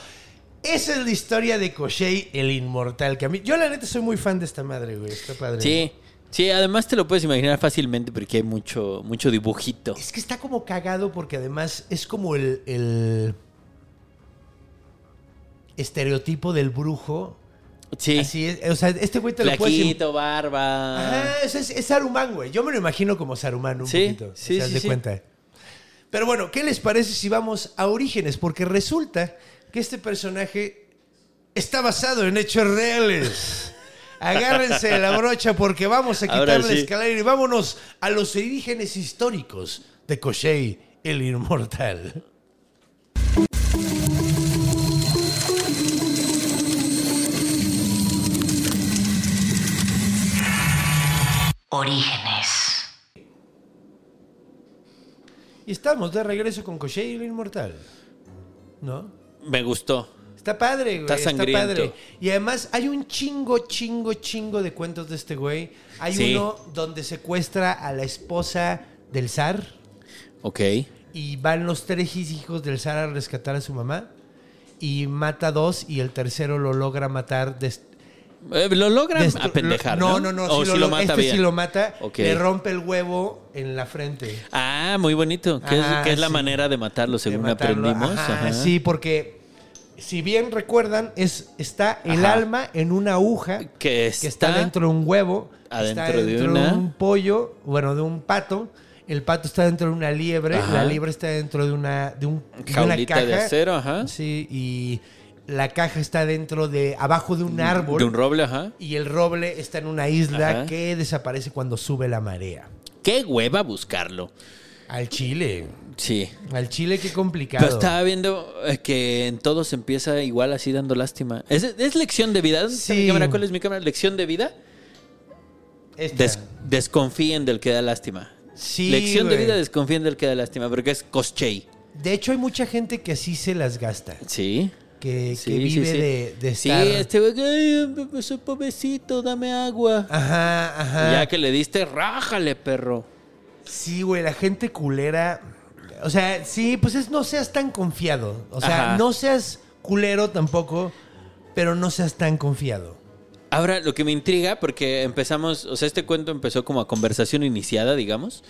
Speaker 1: esa es la historia de Koshei el Inmortal. Que a mí, yo la neta soy muy fan de esta madre, güey. Está padre.
Speaker 3: Sí. Sí, además te lo puedes imaginar fácilmente porque hay mucho, mucho dibujito.
Speaker 1: Es que está como cagado porque además es como el, el estereotipo del brujo.
Speaker 3: Sí.
Speaker 1: Así es. O sea, este güey te lo puedes...
Speaker 3: Flaquito, barba.
Speaker 1: Ajá, es, es, Saruman, güey. Yo me lo imagino como Saruman un
Speaker 3: Sí,
Speaker 1: poquito.
Speaker 3: sí,
Speaker 1: ¿Se das
Speaker 3: sí,
Speaker 1: de
Speaker 3: sí.
Speaker 1: cuenta? Pero bueno, ¿qué les parece si vamos a orígenes? Porque resulta que este personaje está basado en hechos reales. Agárrense de la brocha porque vamos a quitar la escalera y vámonos a los orígenes históricos de Koshei el Inmortal.
Speaker 2: Orígenes.
Speaker 1: Y estamos de regreso con Koshei el Inmortal. ¿No?
Speaker 3: Me gustó.
Speaker 1: Está padre, güey.
Speaker 3: Está
Speaker 1: Está,
Speaker 3: sangriento.
Speaker 1: padre. Y además hay un chingo, chingo, chingo de cuentos de este güey. Hay
Speaker 3: Sí.
Speaker 1: uno donde secuestra a la esposa del zar
Speaker 3: Ok.
Speaker 1: y van los tres hijos del zar a rescatar a su mamá y mata a dos y el tercero lo logra matar.
Speaker 3: Eh, lo logran
Speaker 1: destru-
Speaker 3: apendejar,
Speaker 1: No,
Speaker 3: ¿no?
Speaker 1: no, no.
Speaker 3: O si
Speaker 1: lo,
Speaker 3: lo mata
Speaker 1: este
Speaker 3: bien.
Speaker 1: sí lo mata. Le rompe el huevo en la frente.
Speaker 3: Ah, muy bonito. Que, es, la manera de matarlo,
Speaker 1: de
Speaker 3: según
Speaker 1: matarlo.
Speaker 3: aprendimos.
Speaker 1: Ajá,
Speaker 3: Ajá.
Speaker 1: Sí, porque si bien recuerdan, es, está el
Speaker 3: Ajá.
Speaker 1: alma en una aguja
Speaker 3: Que
Speaker 1: que está dentro de un huevo,
Speaker 3: adentro
Speaker 1: está
Speaker 3: de
Speaker 1: dentro
Speaker 3: una-
Speaker 1: un pollo, bueno, de un pato. El pato está dentro de una liebre,
Speaker 3: Ajá.
Speaker 1: la liebre está dentro de una de, un, de una
Speaker 3: Jaulita de
Speaker 1: caja.
Speaker 3: acero, ajá.
Speaker 1: Sí, y la caja está dentro de abajo de un árbol.
Speaker 3: De un roble, ajá.
Speaker 1: y el roble está en una isla
Speaker 3: Ajá.
Speaker 1: que desaparece cuando sube la marea.
Speaker 3: Qué hueva buscarlo.
Speaker 1: Al Chile.
Speaker 3: Sí.
Speaker 1: Al Chile, qué complicado.
Speaker 3: Pero estaba viendo eh, que en todos empieza igual así dando lástima. ¿Es, es lección de vida? ¿Dónde está mi
Speaker 1: Sí.
Speaker 3: cámara? ¿Cuál es mi cámara? ¿Lección de vida? Des- desconfíen del que da lástima.
Speaker 1: Sí,
Speaker 3: lección de vida, desconfíen del que da lástima, porque es coschei.
Speaker 1: De hecho, hay mucha gente que así se las gasta.
Speaker 3: Sí.
Speaker 1: Que,
Speaker 3: Sí,
Speaker 1: que
Speaker 3: sí,
Speaker 1: vive
Speaker 3: sí.
Speaker 1: de, de
Speaker 3: Sí,
Speaker 1: estar...
Speaker 3: este güey, pues, soy pobrecito, dame agua.
Speaker 1: Ajá, ajá.
Speaker 3: Y ya que le diste, rájale, perro.
Speaker 1: Sí, güey, la gente culera. O sea, sí, pues es no seas tan confiado. O sea,
Speaker 3: Ajá.
Speaker 1: no seas culero tampoco, pero no seas tan confiado.
Speaker 3: Ahora, lo que me intriga, porque empezamos, o sea, este cuento empezó como a conversación iniciada, digamos,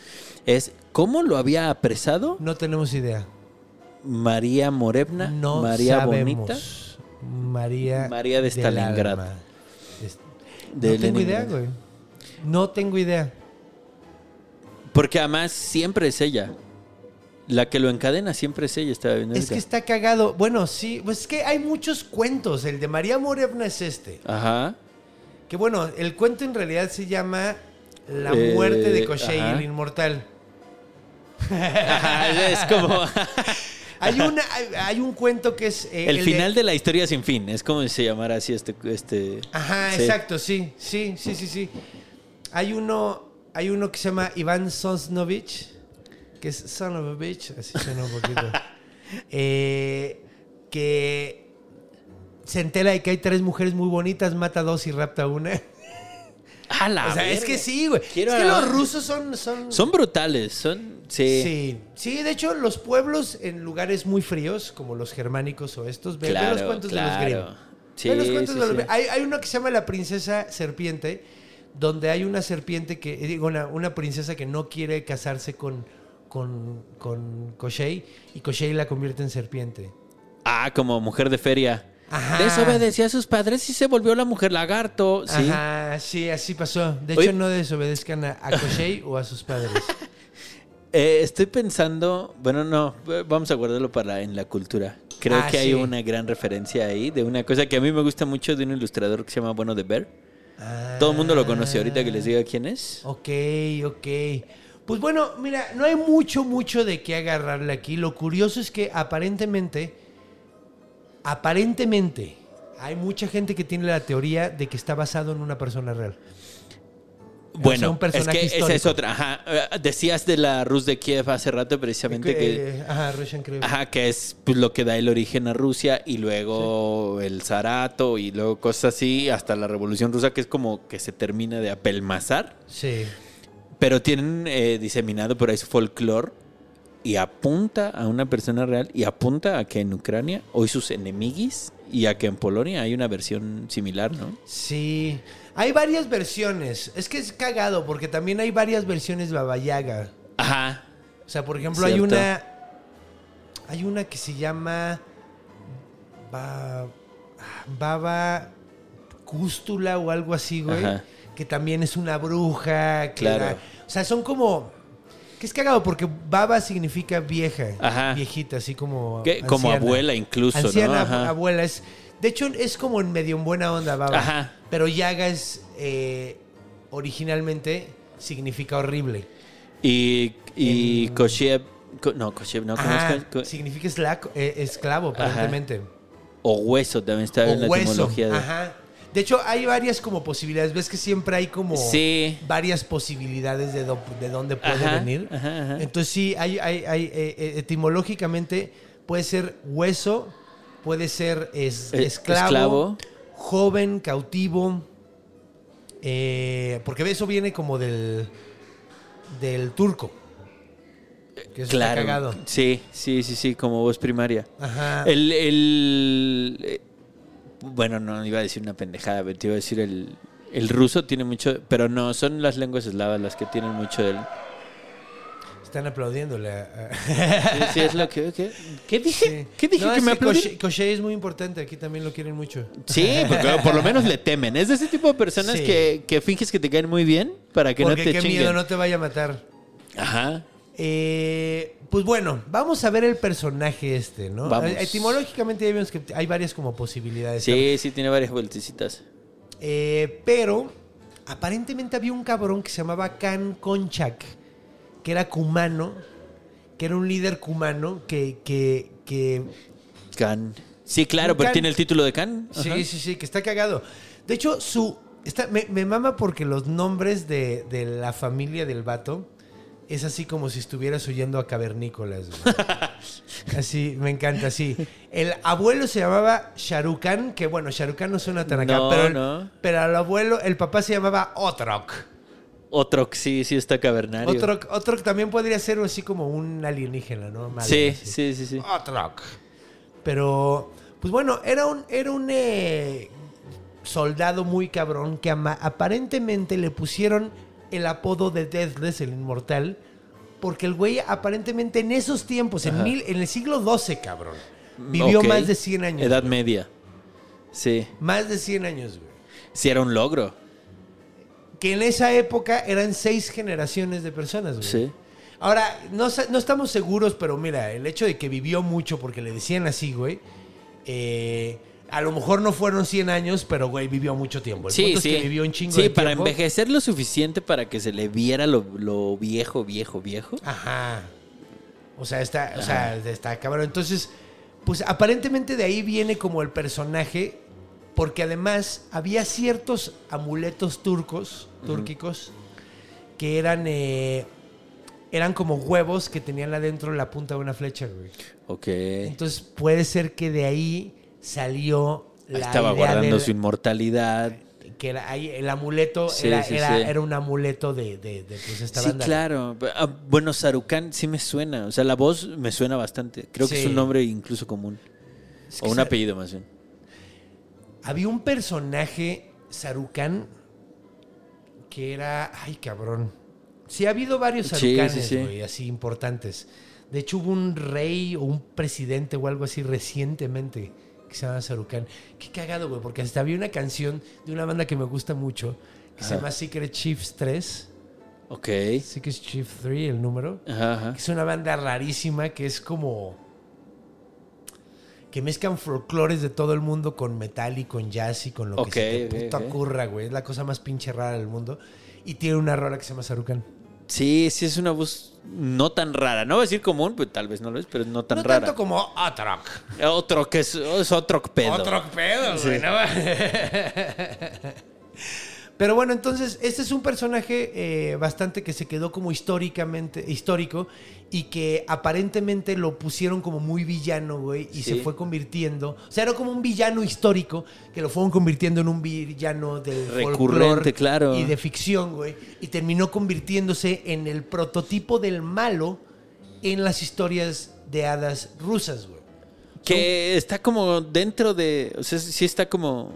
Speaker 3: es cómo lo había apresado
Speaker 1: No tenemos idea.
Speaker 3: María Morevna,
Speaker 1: No
Speaker 3: María
Speaker 1: sabemos.
Speaker 3: Bonita.
Speaker 1: María.
Speaker 3: María de de
Speaker 1: no tengo idea, güey. No tengo idea.
Speaker 3: Porque además siempre es ella. La que lo encadena siempre es ella, estaba viendo.
Speaker 1: Es que está cagado. Bueno, sí, pues es que hay muchos cuentos. El de María Morevna es este.
Speaker 3: Ajá.
Speaker 1: Que bueno, el cuento en realidad se llama La
Speaker 3: Eh,
Speaker 1: muerte de Koshei,
Speaker 3: ajá.
Speaker 1: el inmortal. <laughs>
Speaker 3: Ajá, es como <laughs>
Speaker 1: Hay, una, hay, hay un cuento que es... eh,
Speaker 3: el, final de... la historia sin fin. Es como si se llamara así este. este
Speaker 1: Ajá,
Speaker 3: sí.
Speaker 1: exacto, sí, sí, sí, sí, sí. Hay uno, hay uno que se llama Iván Sosnovich, que es Son of a Bitch, así suena un poquito. <laughs> Eh, que se entera de que hay tres mujeres muy bonitas, mata dos y rapta una.
Speaker 3: ¡A la
Speaker 1: o sea, es que sí, güey.
Speaker 3: Quiero
Speaker 1: es que los rusos son... Son,
Speaker 3: Son brutales, son. Sí.
Speaker 1: Sí, sí, de hecho los pueblos en lugares muy fríos, como los germánicos o estos, ve, los cuentos
Speaker 3: claro.
Speaker 1: de los Grimm.
Speaker 3: Sí,
Speaker 1: Ve los cuentos
Speaker 3: sí,
Speaker 1: de los-
Speaker 3: sí.
Speaker 1: Hay, hay uno que se llama La Princesa Serpiente, donde hay una serpiente que, eh, digo, una, una princesa que no quiere casarse con, con, con Koshei y Koshei la convierte en serpiente.
Speaker 3: Ah, como mujer de feria.
Speaker 1: Ajá.
Speaker 3: Desobedecía a sus padres y se volvió la mujer lagarto. Sí.
Speaker 1: Ajá, sí, así pasó. De
Speaker 3: Oye.
Speaker 1: hecho, no desobedezcan a, a Koshei o a sus padres. <laughs>
Speaker 3: Eh, estoy pensando, bueno, no, eh, vamos a guardarlo para en la cultura. Creo
Speaker 1: Ah,
Speaker 3: que hay una gran referencia ahí de una cosa que a mí me gusta mucho de un ilustrador que se llama Bueno de Ver. Todo el mundo lo conoce ahorita que les diga quién es.
Speaker 1: Ok, ok. Pues bueno, mira, no hay mucho, mucho de qué agarrarle aquí. Lo curioso es que aparentemente, aparentemente, hay mucha gente que tiene la teoría de que está basado en una persona real.
Speaker 3: Bueno,
Speaker 1: un
Speaker 3: es que esa es otra. Ajá. Eh, Decías de la Rus de Kiev hace rato precisamente que,
Speaker 1: Eh, ajá, Russian
Speaker 3: ajá, que es pues, lo que da el origen a Rusia y luego el zarato y luego cosas así hasta la Revolución Rusa que es como que se termina de apelmazar.
Speaker 1: Sí.
Speaker 3: Pero tienen eh, diseminado por ahí su folclore y apunta a una persona real y apunta a que en Ucrania hoy sus enemiguis y a que en Polonia hay una versión similar, ¿no?
Speaker 1: Sí. Hay varias versiones. Es que es cagado porque también hay varias versiones Baba Yaga.
Speaker 3: Ajá.
Speaker 1: O sea, por ejemplo, hay una. Hay una que se llama. Ba- Baba Cústula o algo así, güey.
Speaker 3: Ajá.
Speaker 1: Que también es una bruja. que
Speaker 3: Claro.
Speaker 1: o sea, son como. Que es cagado porque Baba significa vieja.
Speaker 3: Ajá.
Speaker 1: Viejita, así como.
Speaker 3: Como abuela incluso, ¿no?
Speaker 1: Anciana,
Speaker 3: Ajá.
Speaker 1: abuela. Es, de hecho, es como en medio en buena onda, Baba.
Speaker 3: Ajá.
Speaker 1: Pero Yaga es. eh, originalmente significa horrible.
Speaker 3: Y, y Koshev, ko- no, Koshev, no.
Speaker 1: Ajá, significa eh, esclavo, aparentemente.
Speaker 3: O hueso también está en la
Speaker 1: hueso.
Speaker 3: etimología de...
Speaker 1: Ajá. De hecho, hay varias como posibilidades. Ves que siempre hay como
Speaker 3: Sí.
Speaker 1: varias posibilidades de, do- de dónde puede
Speaker 3: Ajá,
Speaker 1: venir.
Speaker 3: ajá, ajá.
Speaker 1: Entonces, sí, hay, hay, hay, eh, eh, etimológicamente puede ser hueso, puede ser es-
Speaker 3: Eh,
Speaker 1: esclavo,
Speaker 3: esclavo.
Speaker 1: joven, cautivo. eh, porque eso viene como del, del turco. Que eso está
Speaker 3: Claro.
Speaker 1: cagado.
Speaker 3: Sí, sí, sí, sí, como voz primaria.
Speaker 1: Ajá.
Speaker 3: El, el- bueno, no iba a decir una pendejada, pero te iba a decir el, el ruso tiene mucho, pero no, son las lenguas eslavas las que tienen mucho del...
Speaker 1: Están aplaudiéndole.
Speaker 3: Sí, sí, es lo que... ¿Qué, ¿Qué dije?
Speaker 1: Sí.
Speaker 3: ¿Qué dije
Speaker 1: No,
Speaker 3: que me aplaudí?
Speaker 1: Es muy importante. Aquí también lo quieren mucho.
Speaker 3: Sí, porque por lo menos le temen. Es de ese tipo de personas
Speaker 1: Sí.
Speaker 3: que, que finges que te caen muy bien para que
Speaker 1: Porque
Speaker 3: no te
Speaker 1: qué
Speaker 3: chinguen.
Speaker 1: miedo, no te vaya a matar.
Speaker 3: Ajá.
Speaker 1: Eh, pues bueno, vamos a ver el personaje este, ¿no?
Speaker 3: Vamos.
Speaker 1: Eh, Etimológicamente ya vimos que hay varias como posibilidades.
Speaker 3: Sí, sí, tiene varias vueltecitas.
Speaker 1: Eh, pero aparentemente había un cabrón que se llamaba Khan Konchak, que era cumano, que era un líder cumano que... que, que
Speaker 3: Khan. Sí, claro, pero
Speaker 1: Khan.
Speaker 3: tiene el título de Khan.
Speaker 1: Sí,
Speaker 3: Ajá.
Speaker 1: sí, sí, que está cagado. De hecho, su. Está, me, me mama porque los nombres de, de la familia del vato es así como si estuvieras oyendo a cavernícolas. güey. <laughs> así, me encanta, así. El abuelo se llamaba Sharukan, que bueno, Sharukan no suena tan acá,
Speaker 3: No,
Speaker 1: pero, el-
Speaker 3: no.
Speaker 1: pero al abuelo, el papá se llamaba Otrok.
Speaker 3: Otro que sí, sí está cavernario.
Speaker 1: Otrok, Otrok también podría ser así como un alienígena, ¿no?
Speaker 3: Sí,
Speaker 1: así.
Speaker 3: sí, sí, sí.
Speaker 1: Otrok. Pero, pues bueno, era un, era un eh, soldado muy cabrón que ama- aparentemente le pusieron el apodo de Deathless, el inmortal, porque el güey aparentemente en esos tiempos, en, mil, en el siglo XII, cabrón, vivió
Speaker 3: Ok.
Speaker 1: más de 100 años.
Speaker 3: Edad
Speaker 1: güey.
Speaker 3: media. Sí.
Speaker 1: Más de 100 años, güey.
Speaker 3: Sí, era un logro.
Speaker 1: Que en esa época eran seis generaciones de personas, güey.
Speaker 3: Sí.
Speaker 1: Ahora, no, no estamos seguros, pero mira, el hecho de que vivió mucho porque le decían así, güey, eh, a lo mejor no fueron 100 años, pero, güey, vivió mucho tiempo. El
Speaker 3: Sí,
Speaker 1: punto
Speaker 3: sí.
Speaker 1: es que vivió un chingo
Speaker 3: sí,
Speaker 1: de
Speaker 3: para
Speaker 1: tiempo.
Speaker 3: envejecer lo suficiente para que se le viera lo, lo viejo, viejo, viejo.
Speaker 1: Ajá. O sea, está, o sea, está cabrón. Entonces, pues aparentemente de ahí viene como el personaje, porque además había ciertos amuletos turcos, túrquicos, que eran, eh, eran como huevos que tenían adentro la punta de una flecha, güey.
Speaker 3: Ok.
Speaker 1: Entonces puede ser que de ahí salió la
Speaker 3: Estaba
Speaker 1: idea
Speaker 3: guardando
Speaker 1: del-
Speaker 3: su inmortalidad.
Speaker 1: que era ahí el amuleto
Speaker 3: Sí,
Speaker 1: era,
Speaker 3: sí,
Speaker 1: era,
Speaker 3: sí.
Speaker 1: era un amuleto de, de, de, pues, esta
Speaker 3: Sí,
Speaker 1: banda.
Speaker 3: claro. Ah, bueno, Sarukan sí me suena. O sea, la voz me suena bastante. Creo que es un nombre incluso común.
Speaker 1: Es
Speaker 3: O un apellido más bien.
Speaker 1: Había un personaje, Sarukan, que era. Ay, cabrón. Sí, ha habido varios Sarukanes,
Speaker 3: sí, sí.
Speaker 1: güey, así importantes. De hecho, hubo un rey o un presidente o algo así recientemente que se llama Sarukan. Qué cagado, güey, porque hasta había una canción de una banda que me gusta mucho que se llama Secret Chiefs 3.
Speaker 3: Ok.
Speaker 1: Secret Chief 3, el número.
Speaker 3: Ajá, ajá.
Speaker 1: Es una banda rarísima que es como. que mezclan folclores de todo el mundo con metal y con jazz y con lo que se te puta
Speaker 3: ok.
Speaker 1: ocurra, güey. Es la cosa más pinche rara del mundo. Y tiene una rola que se llama Sarukan.
Speaker 3: Sí, sí, es una voz no tan rara. No voy a decir común, pues tal vez no lo es, pero no tan
Speaker 1: no
Speaker 3: rara.
Speaker 1: tanto como Otrok.
Speaker 3: Otro que es, es otro pedo.
Speaker 1: Otrok pedo, güey. ¿no? <laughs> Pero bueno, entonces, este es un personaje eh, bastante que se quedó como históricamente, histórico y que aparentemente lo pusieron como muy villano, güey, y
Speaker 3: Sí.
Speaker 1: se fue convirtiendo. O sea, era como un villano histórico que lo fueron convirtiendo en un villano del
Speaker 3: Recurrente, claro.
Speaker 1: Y de ficción, güey. Y terminó convirtiéndose en el prototipo del malo en las historias de hadas rusas, güey.
Speaker 3: Que está como dentro de. O sea, sí está como.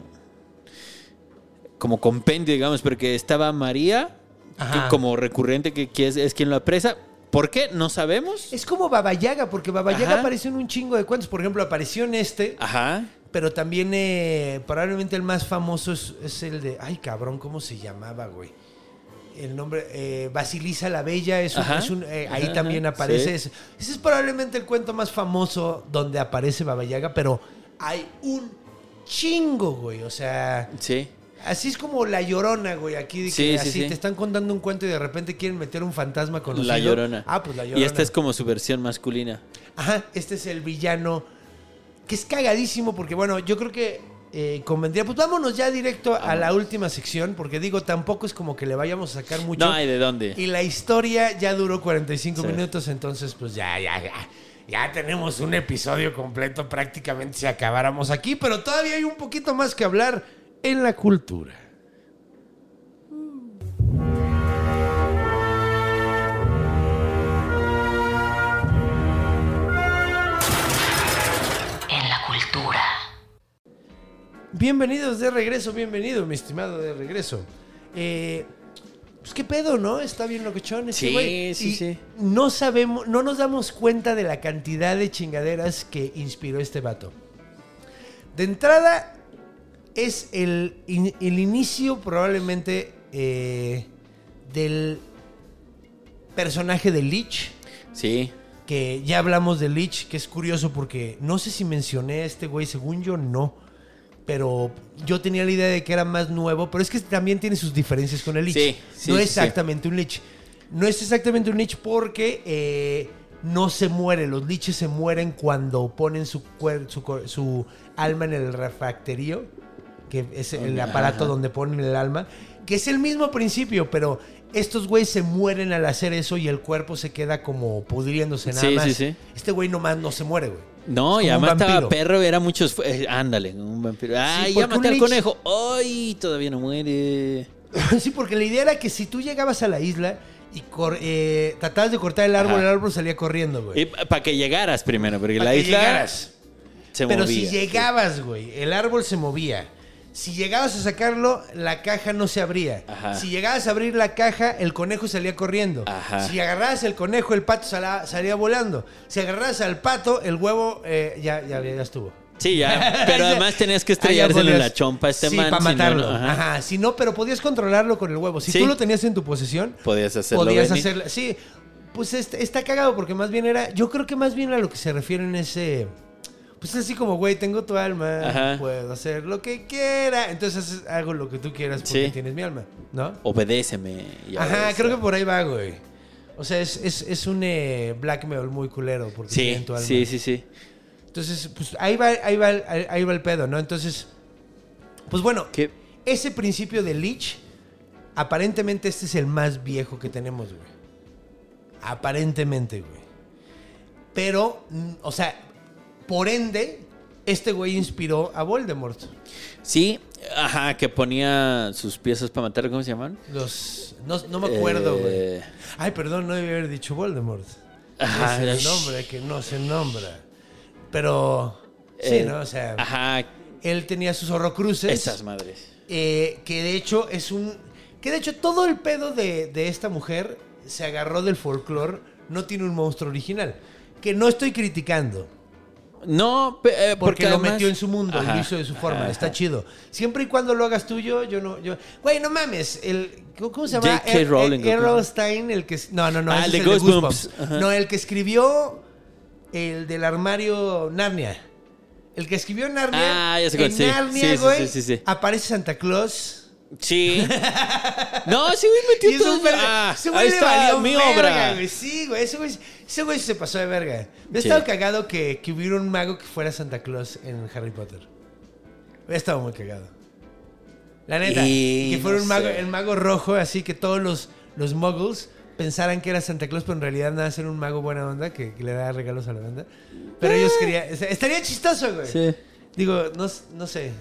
Speaker 3: Como compendio, digamos, porque estaba María, que como recurrente, que, que es, es quien lo apresa. ¿Por qué? No sabemos.
Speaker 1: Es como Baba Yaga, porque Baba Yaga
Speaker 3: Ajá.
Speaker 1: apareció en un chingo de cuentos. Por ejemplo, apareció en este,
Speaker 3: Ajá.
Speaker 1: pero también eh, probablemente el más famoso es, es el de. Ay, cabrón, ¿cómo se llamaba, güey? El nombre, eh, Basilisa la Bella, es un, es un- eh, ahí
Speaker 3: Ajá,
Speaker 1: también aparece.
Speaker 3: sí.
Speaker 1: Ese, ese es probablemente el cuento más famoso donde aparece Baba Yaga, pero hay un chingo, güey. O sea,
Speaker 3: Sí.
Speaker 1: Así es como La Llorona, güey. Aquí de que
Speaker 3: Sí, sí,
Speaker 1: así
Speaker 3: sí.
Speaker 1: te están contando un cuento y de repente quieren meter un fantasma conocido.
Speaker 3: La llorona.
Speaker 1: Ah, pues La Llorona.
Speaker 3: Y esta es como su versión masculina.
Speaker 1: Ajá, este es el villano. Que es cagadísimo porque, bueno, yo creo que eh, convendría. Pues vámonos ya directo a la última sección, porque digo, tampoco es como que le vayamos a sacar mucho.
Speaker 3: No hay de dónde.
Speaker 1: Y la historia ya duró 45
Speaker 3: Sí.
Speaker 1: minutos, entonces, pues ya, ya, ya. Ya tenemos un episodio completo prácticamente si acabáramos aquí, pero todavía hay un poquito más que hablar en la cultura.
Speaker 2: En la cultura.
Speaker 1: Bienvenidos de regreso, bienvenido, mi estimado de regreso. Eh, pues qué pedo, ¿no? Está bien locochón
Speaker 3: Sí,
Speaker 1: güey.
Speaker 3: sí,
Speaker 1: Y
Speaker 3: sí.
Speaker 1: No sabemos, no nos damos cuenta de la cantidad de chingaderas que inspiró este vato. De entrada, es el, in- el inicio probablemente eh, del personaje de Lich
Speaker 3: Sí.
Speaker 1: que ya hablamos de Lich, que es curioso porque no sé si mencioné a este güey, según yo no. Pero yo tenía la idea de que era más nuevo, pero es que también tiene sus diferencias con el Lich.
Speaker 3: Sí, sí,
Speaker 1: no es exactamente un Lich. No es exactamente un Lich porque eh, no se muere. Los Liches se mueren cuando ponen su, su, su alma en el refracterio, que es el aparato
Speaker 3: ajá.
Speaker 1: donde ponen el alma, que es el mismo principio, pero estos güeyes se mueren al hacer eso y el cuerpo se queda como pudriéndose nada
Speaker 3: Sí,
Speaker 1: más.
Speaker 3: sí, sí.
Speaker 1: Este güey nomás no se muere, güey.
Speaker 3: No, y además estaba perro, era muchos. eh, ándale, un vampiro. Ay, ya maté al
Speaker 1: lich-
Speaker 3: conejo. Ay, todavía no muere. <laughs>
Speaker 1: sí, porque la idea era que si tú llegabas a la isla y cor- eh, tratabas de cortar el árbol,
Speaker 3: Ajá.
Speaker 1: el árbol salía corriendo, güey.
Speaker 3: Para que llegaras primero, porque la
Speaker 1: que
Speaker 3: isla
Speaker 1: llegaras.
Speaker 3: se
Speaker 1: Pero
Speaker 3: movía.
Speaker 1: si llegabas, güey, el árbol se movía. Si llegabas a sacarlo, la caja no se abría.
Speaker 3: Ajá.
Speaker 1: Si llegabas a abrir la caja, el conejo salía corriendo.
Speaker 3: Ajá.
Speaker 1: Si agarrabas el conejo, el pato salía, salía volando. Si agarrabas al pato, el huevo eh, ya, ya, ya estuvo.
Speaker 3: Sí, ya. <laughs> Pero además tenías que estrellárselo en la chompa a este
Speaker 1: sí,
Speaker 3: man.
Speaker 1: para
Speaker 3: si no,
Speaker 1: matarlo.
Speaker 3: no, ajá.
Speaker 1: ajá. Si no, pero podías controlarlo con el huevo. Si
Speaker 3: Sí.
Speaker 1: tú lo tenías en tu posesión,
Speaker 3: Podías hacerlo.
Speaker 1: podías
Speaker 3: Benny.
Speaker 1: hacerlo. Sí, pues este- está cagado porque más bien era. Yo creo que más bien a lo que se refiere en ese. Pues así como, güey, tengo tu alma,
Speaker 3: Ajá.
Speaker 1: puedo hacer lo que quiera. Entonces hago lo que tú quieras porque
Speaker 3: Sí.
Speaker 1: tienes mi alma, ¿no?
Speaker 3: Obedéceme.
Speaker 1: Ajá, creo que por ahí va, güey. O sea, es, es, es un eh, blackmail muy culero porque
Speaker 3: Sí,
Speaker 1: tienen tu alma.
Speaker 3: sí, sí, sí.
Speaker 1: Entonces, pues ahí va, ahí va, el- ahí, va el pedo, ¿no? Entonces, pues bueno,
Speaker 3: ¿Qué?
Speaker 1: ese principio de Lich, aparentemente este es el más viejo que tenemos, güey. Aparentemente, güey. Pero, mm, o sea, por ende, este güey inspiró a Voldemort.
Speaker 3: Sí, ajá, que ponía sus piezas para matar, ¿cómo se llaman?
Speaker 1: Los. No, no me acuerdo, güey.
Speaker 3: Eh,
Speaker 1: Ay, perdón, no debí haber dicho Voldemort.
Speaker 3: Ajá,
Speaker 1: es el nombre que no se nombra. Pero. Sí,
Speaker 3: eh,
Speaker 1: ¿no? O sea.
Speaker 3: Ajá,
Speaker 1: Él tenía sus horrocruces.
Speaker 3: Esas madres.
Speaker 1: eh, que de hecho es un. Que de hecho todo el pedo de, de esta mujer se agarró del folclore. No tiene un monstruo original. Que no estoy criticando.
Speaker 3: No, eh,
Speaker 1: Porque,
Speaker 3: porque,
Speaker 1: lo metió en su mundo
Speaker 3: Ajá,
Speaker 1: lo hizo de su forma.
Speaker 3: ajá,
Speaker 1: Está chido. Siempre y cuando lo hagas tuyo, yo no. Yo, güey, no mames. El, ¿Cómo se llama?
Speaker 3: J.K.
Speaker 1: Er-
Speaker 3: Rowling,
Speaker 1: Er-. Errol Stein, el que. No, no, no.
Speaker 3: Ah, el de Goosebumps.
Speaker 1: No, el que escribió el del armario Narnia. El que escribió Narnia.
Speaker 3: Ah, ya sé cuál,
Speaker 1: en
Speaker 3: sí.
Speaker 1: Narnia,
Speaker 3: Sí,
Speaker 1: güey,
Speaker 3: sí, sí, sí.
Speaker 1: aparece Santa Claus.
Speaker 3: Sí. <laughs> No, sí, güey, metió todo. Ah, ahí está mi
Speaker 1: verga,
Speaker 3: obra.
Speaker 1: güey. Sí, güey. Ese güey, ese güey se pasó de verga. Me
Speaker 3: Sí.
Speaker 1: estaba cagado que, que hubiera un mago que fuera Santa Claus en Harry Potter. Hubiera estado muy cagado. La neta.
Speaker 3: Y
Speaker 1: que fuera
Speaker 3: no
Speaker 1: un mago,
Speaker 3: sé.
Speaker 1: el mago rojo, así que todos los, los muggles pensaran que era Santa Claus, pero en realidad nada, era un mago buena onda que, que le daba regalos a la banda. Pero ellos querían. o sea, Estaría chistoso, güey.
Speaker 3: Sí.
Speaker 1: Digo, no, no sé.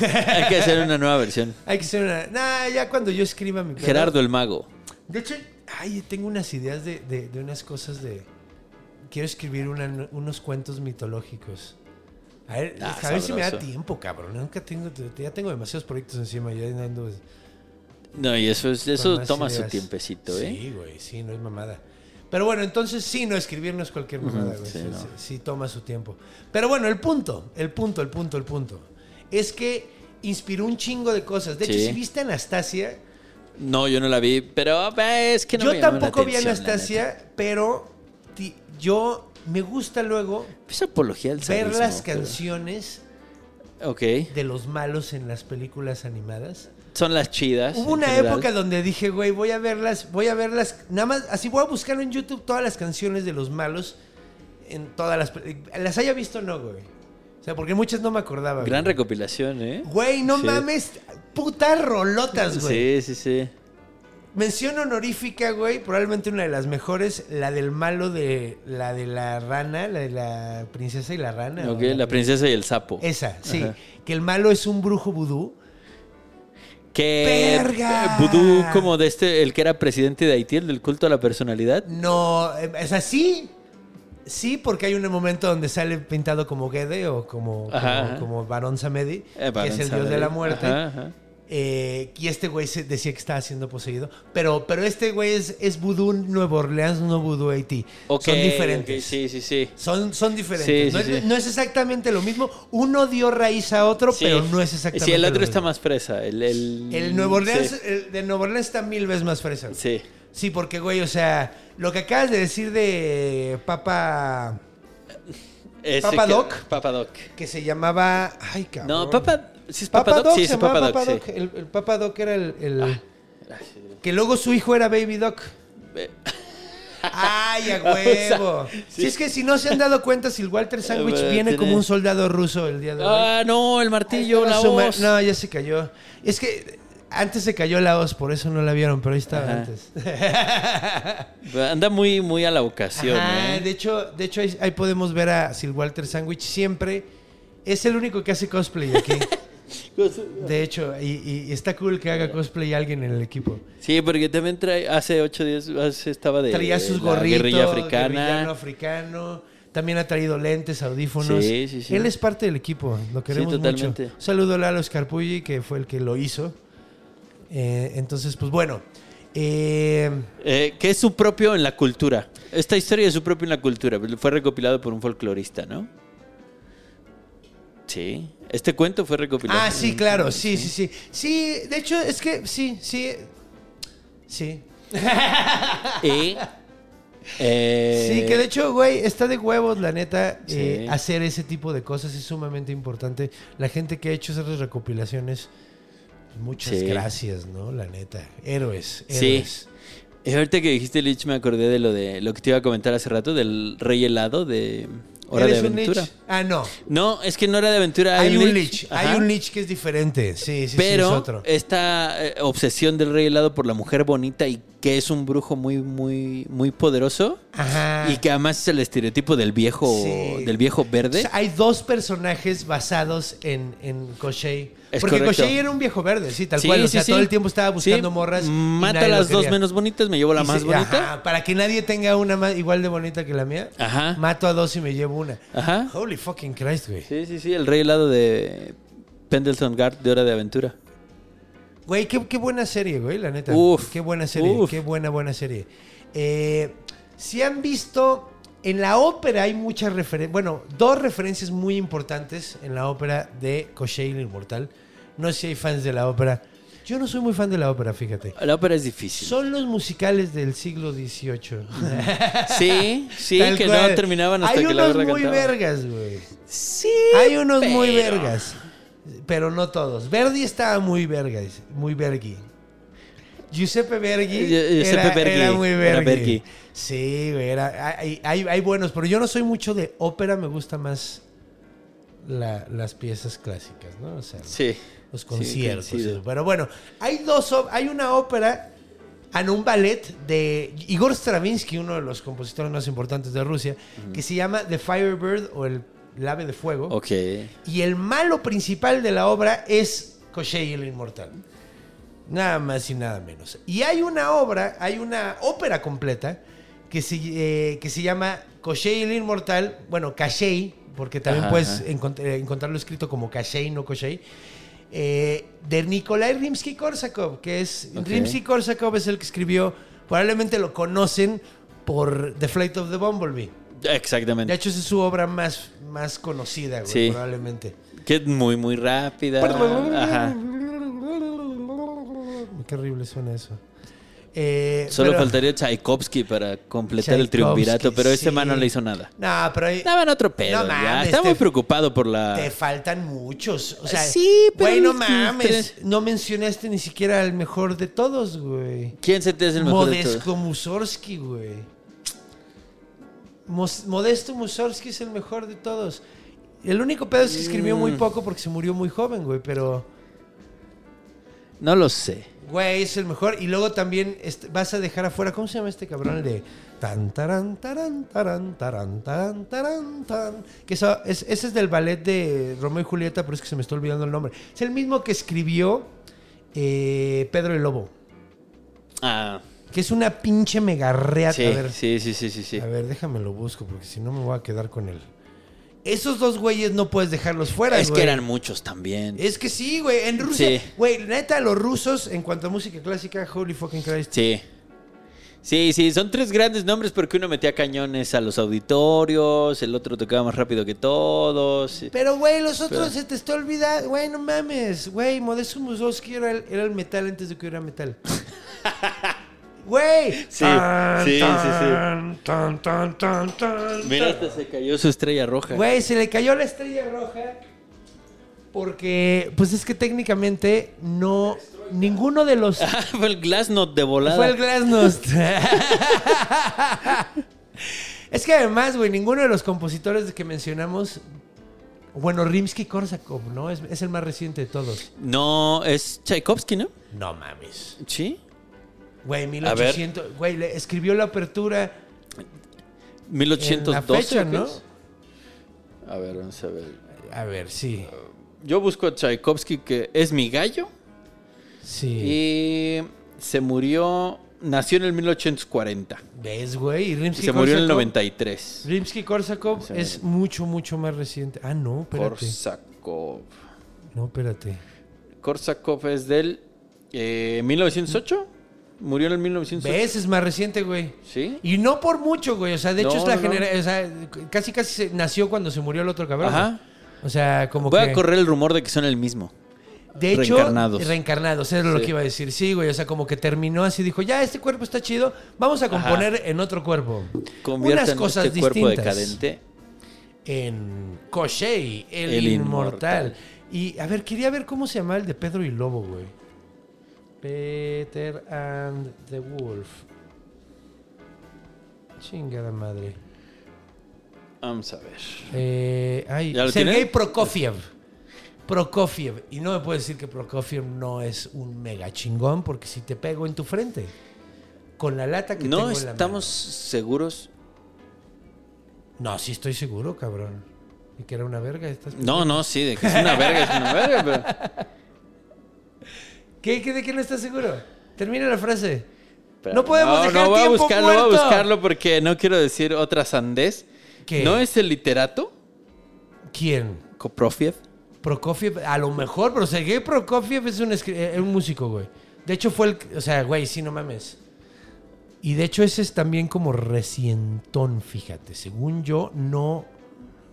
Speaker 3: Hay que hacer una nueva versión.
Speaker 1: Hay que ser una. Nah, ya cuando yo escriba mi.
Speaker 3: Gerardo el mago.
Speaker 1: De hecho, ay, tengo unas ideas de, de- de unas cosas de... Quiero escribir una- unos cuentos mitológicos. A ver,
Speaker 3: Ah,
Speaker 1: a ver si me da tiempo, cabrón. Nunca tengo, ya tengo demasiados proyectos encima. Ya ando
Speaker 3: No, y eso, es- eso toma su tiempecito, ¿eh?
Speaker 1: Sí, güey, sí, no es mamada. Pero bueno, entonces sí, no, escribir no es cualquier mamada, güey.
Speaker 3: sí,
Speaker 1: Sí,
Speaker 3: no.
Speaker 1: sí, sí toma su tiempo. Pero bueno, el punto, el punto, el punto, el punto. Es que inspiró un chingo de cosas. De hecho, si viste Anastasia,
Speaker 3: No, yo no la vi, pero eh, es que no
Speaker 1: yo
Speaker 3: me la
Speaker 1: tampoco vi
Speaker 3: atención, la
Speaker 1: Anastasia, pero ti- yo me gusta luego
Speaker 3: neta. Es apología al
Speaker 1: ver
Speaker 3: sadismo,
Speaker 1: las
Speaker 3: pero-
Speaker 1: canciones
Speaker 3: Ok.
Speaker 1: de los malos en las películas animadas.
Speaker 3: Son las chidas.
Speaker 1: Hubo una
Speaker 3: general.
Speaker 1: época donde dije, güey, voy a verlas, voy a verlas, nada más, así voy a buscar en YouTube todas las canciones de los malos en todas las las haya visto o no, güey. Sea, porque muchas no me acordaba.
Speaker 3: Gran
Speaker 1: güey.
Speaker 3: recopilación, ¿eh?
Speaker 1: Güey, no
Speaker 3: Sí.
Speaker 1: mames, putas rolotas, güey.
Speaker 3: Sí, sí, sí.
Speaker 1: Mención honorífica, güey, probablemente una de las mejores, la del malo de la de la rana, la de la princesa y la rana.
Speaker 3: Ok, la princesa y el sapo.
Speaker 1: Esa, sí,
Speaker 3: Ajá.
Speaker 1: que el malo es un brujo vudú.
Speaker 3: Que
Speaker 1: ¡Verga!
Speaker 3: Vudú como de este, el que era presidente de Haití, el del culto a la personalidad.
Speaker 1: No, eh, es así. Sí, porque hay un momento donde sale pintado como Gede o como,
Speaker 3: Ajá,
Speaker 1: como,
Speaker 3: ajá.
Speaker 1: como Barón Samedi,
Speaker 3: Eh,
Speaker 1: que es el dios de la muerte.
Speaker 3: Ajá.
Speaker 1: Eh, y este güey se decía que estaba siendo poseído. Pero, pero este güey es, es vudú Nueva Orleans, no vudú Haití. Son diferentes.
Speaker 3: sí, sí, sí.
Speaker 1: Son, son diferentes.
Speaker 3: Sí,
Speaker 1: no,
Speaker 3: sí,
Speaker 1: es,
Speaker 3: sí.
Speaker 1: no es exactamente lo mismo. Uno dio raíz a otro, pero no es exactamente
Speaker 3: Sí, el otro
Speaker 1: lo
Speaker 3: está
Speaker 1: mismo.
Speaker 3: más fresa. El, el,
Speaker 1: El Nuevo Orleans, el de Nueva Orleans está mil veces más fresa.
Speaker 3: Sí.
Speaker 1: Sí, porque, güey, o sea, lo que acabas de decir de Papa,
Speaker 3: Ese
Speaker 1: ¿Papa
Speaker 3: que-
Speaker 1: Doc?
Speaker 3: Papa Doc.
Speaker 1: que se llamaba. Ay, cabrón.
Speaker 3: No, Papa. ¿Sí es
Speaker 1: Papa,
Speaker 3: Papa, Doc?
Speaker 1: Doc,
Speaker 3: Sí, es Papa Doc.
Speaker 1: Papa
Speaker 3: sí.
Speaker 1: Doc. El, el Papa Doc era el. el-
Speaker 3: Ah,
Speaker 1: Que luego su hijo era Baby Doc. Ay, a <laughs>
Speaker 3: O sea,
Speaker 1: huevo.
Speaker 3: sí.
Speaker 1: Si es que si no se han dado cuenta, si el Walter <laughs> Sandwich viene
Speaker 3: tiene-
Speaker 1: como un soldado ruso el día de hoy.
Speaker 3: Ah, no, el martillo, la voz.
Speaker 1: No, ya se cayó. Es que antes se cayó la voz, por eso no la vieron, pero ahí estaba
Speaker 3: Ajá.
Speaker 1: antes.
Speaker 3: Anda muy, muy a la ocasión,
Speaker 1: Ajá,
Speaker 3: ¿eh?
Speaker 1: de hecho, de hecho ahí, ahí podemos ver a Sir Walter Sandwich siempre. Es el único que hace cosplay aquí. <laughs> De hecho, y, y está cool que haga cosplay alguien en el equipo.
Speaker 3: Sí, porque también trae, hace ocho días hace- estaba de
Speaker 1: Traía sus gorritos,
Speaker 3: guerrilla africana.
Speaker 1: africano. También ha traído lentes, audífonos.
Speaker 3: Sí, sí, sí.
Speaker 1: Él es parte del equipo, lo queremos
Speaker 3: totalmente.
Speaker 1: mucho. Un saludo a Lalo Scarpulli, que fue el que lo hizo. Eh, entonces, pues bueno. eh,
Speaker 3: Eh, que es su propio en la cultura. Esta historia es su propio en la cultura. Fue recopilado por un folclorista, ¿no? Sí. Este cuento fue recopilado.
Speaker 1: ah, sí, claro, sí, sí, sí. Sí, de hecho, es que sí, sí. Sí.
Speaker 3: Y, <laughs> eh,
Speaker 1: Sí, que de hecho, güey, está de huevos, la neta,
Speaker 3: Sí.
Speaker 1: eh, hacer ese tipo de cosas es sumamente importante. La gente que ha hecho esas recopilaciones, muchas
Speaker 3: Sí.
Speaker 1: gracias, ¿no? La neta. Héroes,
Speaker 3: Sí.
Speaker 1: héroes.
Speaker 3: Y ahorita que dijiste Lich me acordé de lo de lo que te iba a comentar hace rato del rey helado de Hora de
Speaker 1: ¿Eres un
Speaker 3: Aventura.
Speaker 1: Ah, no.
Speaker 3: No, es que no era de aventura.
Speaker 1: Hay, un
Speaker 3: lich.
Speaker 1: Hay un lich que es diferente. Sí, sí, sí,
Speaker 3: Pero
Speaker 1: es otro.
Speaker 3: esta eh, obsesión del rey helado por la mujer bonita y que es un brujo muy, muy, muy poderoso.
Speaker 1: Ajá.
Speaker 3: Y que además es el estereotipo del viejo,
Speaker 1: Sí.
Speaker 3: del viejo verde.
Speaker 1: O sea, hay dos personajes basados en, en Koshei.
Speaker 3: Es
Speaker 1: Porque
Speaker 3: correcto.
Speaker 1: Koshei era un viejo verde, sí, tal
Speaker 3: Sí,
Speaker 1: cual. O sea,
Speaker 3: sí.
Speaker 1: todo el tiempo estaba buscando morras.
Speaker 3: Mata las dos menos bonitas, me llevo la
Speaker 1: Y
Speaker 3: más bonita.
Speaker 1: ajá, para que nadie tenga una más, igual de bonita que la mía.
Speaker 3: Ajá.
Speaker 1: Mato a dos y me llevo una.
Speaker 3: Ajá.
Speaker 1: Holy fucking Christ, güey.
Speaker 3: Sí, sí, sí, el rey helado de Pendleton Guard de Hora de Aventura.
Speaker 1: Güey, qué, qué buena serie, güey, la neta.
Speaker 3: Uf,
Speaker 1: qué buena serie,
Speaker 3: uf.
Speaker 1: qué buena, buena serie. Eh, si han visto, en la ópera hay muchas referencias, bueno, dos referencias muy importantes en la ópera de Koshei el Inmortal. No sé si hay fans de la ópera. Yo no soy muy fan de la ópera, fíjate.
Speaker 3: La ópera es difícil.
Speaker 1: Son los musicales del siglo XVIII.
Speaker 3: Sí, sí,
Speaker 1: Tal
Speaker 3: que
Speaker 1: cual.
Speaker 3: no terminaban hasta
Speaker 1: Hay
Speaker 3: que
Speaker 1: unos muy vergas, güey.
Speaker 3: Sí.
Speaker 1: Hay unos muy vergas, pero no todos. Verdi estaba muy vergas, muy vergui. Giuseppe Verghi,
Speaker 3: Gi- Giuseppe
Speaker 1: era, era muy
Speaker 3: era. Verghi.
Speaker 1: Sí, güey, era, hay, hay, hay buenos, pero yo no soy mucho de ópera, me gusta más la- las piezas clásicas, ¿no? O sea,
Speaker 3: Sí.
Speaker 1: los conciertos. pero bueno, hay dos, hay una ópera, no, un ballet de Igor Stravinsky, uno de los compositores más importantes de Rusia, que se llama The Firebird o el, el ave de fuego.
Speaker 3: Ok.
Speaker 1: Y el malo principal de la obra es Koshei el Inmortal. Nada más y nada menos. Y hay una obra, hay una ópera completa que se, eh, que se llama Koshei el Inmortal. Bueno, Kashei, porque también
Speaker 3: Ajá,
Speaker 1: puedes
Speaker 3: ajá.
Speaker 1: encont- eh, encontrarlo escrito como Kashei, no Koshei. eh, de Nikolai Rimsky-Korsakov, que es... Rimsky-Korsakov es el que escribió, probablemente lo conocen por The Flight of the Bumblebee. De
Speaker 3: Exactamente.
Speaker 1: hecho, esa es su obra más, más conocida, güey,
Speaker 3: Sí.
Speaker 1: probablemente.
Speaker 3: Que es muy, muy rápida. Ajá.
Speaker 1: Qué horrible suena eso. Eh,
Speaker 3: Solo
Speaker 1: pero-
Speaker 3: faltaría Tchaikovsky para completar el triunvirato, pero ese
Speaker 1: sí.
Speaker 3: man no le hizo nada.
Speaker 1: No, pero
Speaker 3: Estaba en otro pedo.
Speaker 1: No
Speaker 3: ya.
Speaker 1: mames,
Speaker 3: Está
Speaker 1: te-
Speaker 3: muy preocupado por la.
Speaker 1: te faltan muchos. O sea,
Speaker 3: Sí, pero
Speaker 1: Güey, no mames. No mencionaste ni siquiera el mejor de todos, güey.
Speaker 3: ¿Quién se te hace el mejor de todos?
Speaker 1: Mussorgsky, güey. Mos- Modesto Mussorgsky es el mejor de todos. El único pedo es que escribió muy
Speaker 3: Mm.
Speaker 1: poco porque se murió muy joven, güey, pero...
Speaker 3: No lo sé.
Speaker 1: Güey, es el mejor. Y luego también este, vas a dejar afuera. ¿Cómo se llama este cabrón? El de. Tan, taran, taran, taran, taran, taran, taran, tan. Que eso, es, ese es del ballet de Romeo y Julieta, pero es que se me está olvidando el nombre. Es el mismo que escribió eh, Pedro el Lobo.
Speaker 3: Ah,
Speaker 1: Que es una pinche megarreata.
Speaker 3: sí,
Speaker 1: a ver,
Speaker 3: sí, sí, sí, sí, sí.
Speaker 1: a ver, déjame lo busco, porque si no me voy a quedar con él. Esos dos güeyes no puedes dejarlos fuera,
Speaker 3: Es
Speaker 1: güey.
Speaker 3: que eran muchos también.
Speaker 1: Es que sí, güey. En Rusia,
Speaker 3: Sí.
Speaker 1: güey, neta, los rusos, en cuanto a música clásica, holy fucking Christ.
Speaker 3: Sí. Sí, sí, son tres grandes nombres porque uno metía cañones a los auditorios, el otro tocaba más rápido que todos.
Speaker 1: Pero, güey, los otros
Speaker 3: Pero-
Speaker 1: se te está olvidando. Güey, no mames. Güey, Modesto Mussorgsky era el, era el metal antes de que hubiera metal. <laughs> Güey.
Speaker 3: Sí,
Speaker 1: Tan,
Speaker 3: sí, sí, sí.
Speaker 1: tan, tan, tan, tan, tan,
Speaker 3: Mira, hasta se cayó su estrella roja.
Speaker 1: Güey, se le cayó la estrella roja porque, pues es que técnicamente no... Ninguno de los... <laughs>
Speaker 3: Ah, fue el Glasnost de volada.
Speaker 1: Fue el Glasnost. <laughs> es que además, güey, ninguno de los compositores que mencionamos... Bueno, Rimsky-Korsakov, ¿no? Es, es el más reciente de todos.
Speaker 3: No, es Tchaikovsky, ¿no?
Speaker 1: No mames.
Speaker 3: Sí.
Speaker 1: Güey,
Speaker 3: A ver.
Speaker 1: 1800... Güey, le escribió la apertura
Speaker 3: 1812.
Speaker 1: en la fecha,
Speaker 3: ¿o qué
Speaker 1: ¿no?
Speaker 3: A ver, vamos a ver.
Speaker 1: A ver, sí.
Speaker 3: Yo busco a Tchaikovsky, que es mi gallo.
Speaker 1: Sí.
Speaker 3: Y se murió. Nació en el 1840.
Speaker 1: ¿Ves, güey? Y Rimsky
Speaker 3: se murió en el
Speaker 1: Korsakov-
Speaker 3: 93.
Speaker 1: Rimsky-Korsakov
Speaker 3: Sí.
Speaker 1: es mucho, mucho más reciente. Ah, no, espérate.
Speaker 3: Korsakov.
Speaker 1: No, espérate.
Speaker 3: Korsakov es del eh, 1908. Murió en el 1908.
Speaker 1: ¿Ves? Es más reciente, güey.
Speaker 3: Sí.
Speaker 1: Y no por mucho, güey. O sea, de hecho es la
Speaker 3: no, no.
Speaker 1: generación. O sea, casi casi se nació cuando se murió el otro cabrón.
Speaker 3: Ajá.
Speaker 1: O sea, como
Speaker 3: Voy
Speaker 1: que.
Speaker 3: a correr el rumor de que son el mismo.
Speaker 1: De hecho,
Speaker 3: Reencarnados.
Speaker 1: reencarnados, eso es lo que iba a decir. Sí, güey. O sea, como que terminó así, dijo, ya, este cuerpo está chido, vamos a componer en otro cuerpo.
Speaker 3: Conviertan
Speaker 1: Unas cosas
Speaker 3: este cuerpo
Speaker 1: distintas.
Speaker 3: decadente.
Speaker 1: En Koshei, el,
Speaker 3: El
Speaker 1: inmortal.
Speaker 3: inmortal.
Speaker 1: Y, a ver, quería ver cómo se llama el de Pedro y Lobo, güey. Peter and the Wolf. Chingada madre.
Speaker 3: Vamos a ver.
Speaker 1: Eh, ay,
Speaker 3: ¿Ya lo
Speaker 1: Sergei? Prokofiev. Prokofiev. Y no me puedes decir que Prokofiev no es un mega chingón, porque si te pego en tu frente. con la lata que
Speaker 3: No
Speaker 1: tengo en la
Speaker 3: estamos seguros.
Speaker 1: No, sí estoy seguro, cabrón. Y que era una verga. ¿estás
Speaker 3: No, no, sí, de que es una verga, es una verga, pero. <laughs>
Speaker 1: ¿Qué, qué, ¿De qué no estás seguro? Termina la frase.
Speaker 3: pero
Speaker 1: no podemos dejar
Speaker 3: no, voy a
Speaker 1: tiempo
Speaker 3: buscarlo, voy a
Speaker 1: muerto.
Speaker 3: buscarlo porque no quiero decir otra sandez.
Speaker 1: ¿Qué?
Speaker 3: ¿No es el literato?
Speaker 1: ¿Quién?
Speaker 3: Koprofiev.
Speaker 1: Prokofiev, a lo mejor, pero Sergei Prokofiev es un, escri- eh, un músico, güey. De hecho, fue el. O sea, güey, sí, no mames. Y de hecho, ese es también como recientón, fíjate. Según yo, no.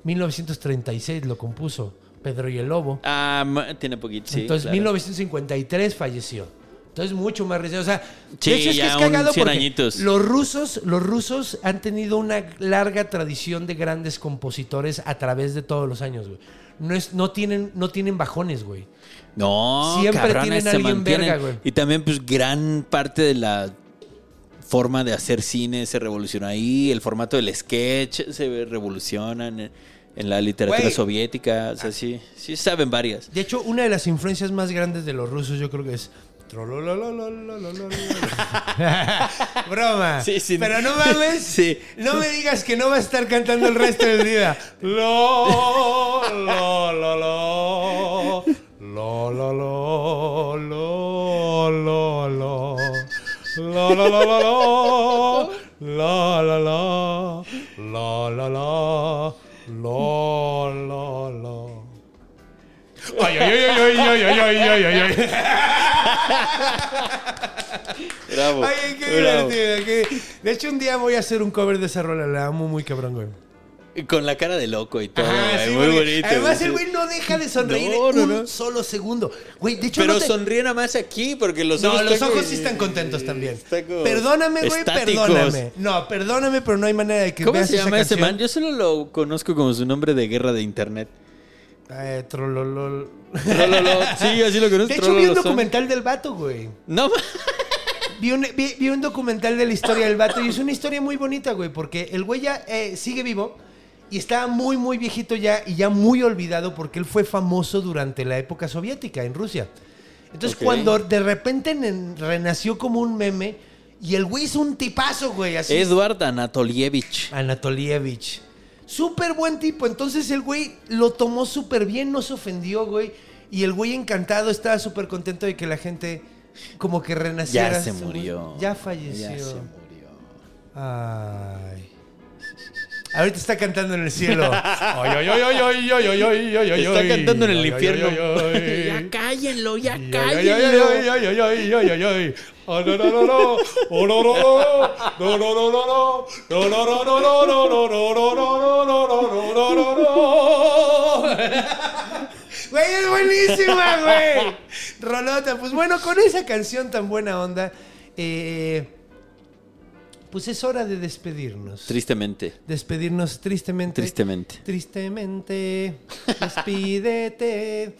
Speaker 1: 1936 lo compuso Pedro y el Lobo.
Speaker 3: Ah, tiene poquito, sí.
Speaker 1: Entonces,
Speaker 3: claro.
Speaker 1: 1953 falleció. Entonces, mucho más reciente. O sea,
Speaker 3: Sí,
Speaker 1: de hecho es que es cagado
Speaker 3: 100
Speaker 1: porque
Speaker 3: añitos.
Speaker 1: los rusos, los rusos han tenido una larga tradición de grandes compositores a través de todos los años, güey. No, es, no, tienen, no tienen bajones, güey.
Speaker 3: No,
Speaker 1: Siempre
Speaker 3: cabrones,
Speaker 1: tienen
Speaker 3: se
Speaker 1: alguien
Speaker 3: mantienen.
Speaker 1: verga, güey.
Speaker 3: Y también, pues, gran parte de la forma de hacer cine se revolucionó ahí. El formato del sketch se revoluciona en la literatura soviética, o sea, sí, sí saben varias.
Speaker 1: De hecho, una de las influencias más grandes de los rusos yo creo que es... Broma. Pero no mames. No me digas que no va a estar cantando el resto del día. Lo, lo, lo la la la Ay, ay, ay, ay, ay, ay, ay, ay, ay, ay.
Speaker 3: Bravo.
Speaker 1: Ay, qué
Speaker 3: bravo.
Speaker 1: divertido. qué- De hecho, un día voy a hacer un cover de esa rola. La amo muy cabrón, güey.
Speaker 3: Con la cara de loco y todo.
Speaker 1: Ajá, sí,
Speaker 3: muy bonito.
Speaker 1: Además, el güey no deja de sonreír
Speaker 3: No, no,
Speaker 1: un
Speaker 3: no.
Speaker 1: solo segundo. Güey, de hecho,
Speaker 3: Pero
Speaker 1: no te-
Speaker 3: sonríe nada más aquí porque los
Speaker 1: No,
Speaker 3: ojos
Speaker 1: los
Speaker 3: están
Speaker 1: ojos sí están contentos también.
Speaker 3: Como
Speaker 1: Perdóname, güey, perdóname. No, perdóname, pero no hay manera de que
Speaker 3: ¿Cómo
Speaker 1: veas
Speaker 3: se llama ese man? Yo solo lo conozco como su nombre de guerra de internet.
Speaker 1: Eh, trololol.
Speaker 3: Trololo. Sí, así lo conozco.
Speaker 1: De hecho, vi un documental del vato, güey.
Speaker 3: No, ma-
Speaker 1: Vi un, vi, vi un documental de la historia del vato y es una historia muy bonita, güey, porque el güey ya eh, sigue vivo y está muy, muy viejito ya y ya muy olvidado porque él fue famoso durante la época soviética en Rusia. Entonces, cuando de repente renació como un meme y el güey es un tipazo, güey, así.
Speaker 3: Eduard Anatolievich.
Speaker 1: Anatolievich. Súper buen tipo. Entonces el güey lo tomó súper bien, no se ofendió, güey. Y el güey encantado, estaba súper contento de que la gente como que renaciera.
Speaker 3: Ya se murió.
Speaker 1: Ya falleció.
Speaker 3: Ya se murió.
Speaker 1: Ay. Ahorita está cantando en el cielo.
Speaker 3: Está cantando en el infierno. ya cállenlo, ya cállenlo.
Speaker 1: ay, ay, ay, ay, ay, ay, ay. Ah, no, no, no, no. Oh, no, no, no. No, no, no, no, no. No, no, no, no, no, no, no, no, no, no, no, no, no, no, no, no. Güey, es buenísima, güey. Rolota. Pues bueno, con esa canción tan buena onda, eh, pues es hora de despedirnos.
Speaker 3: Tristemente.
Speaker 1: Despedirnos tristemente.
Speaker 3: Tristemente.
Speaker 1: Tristemente, despídete.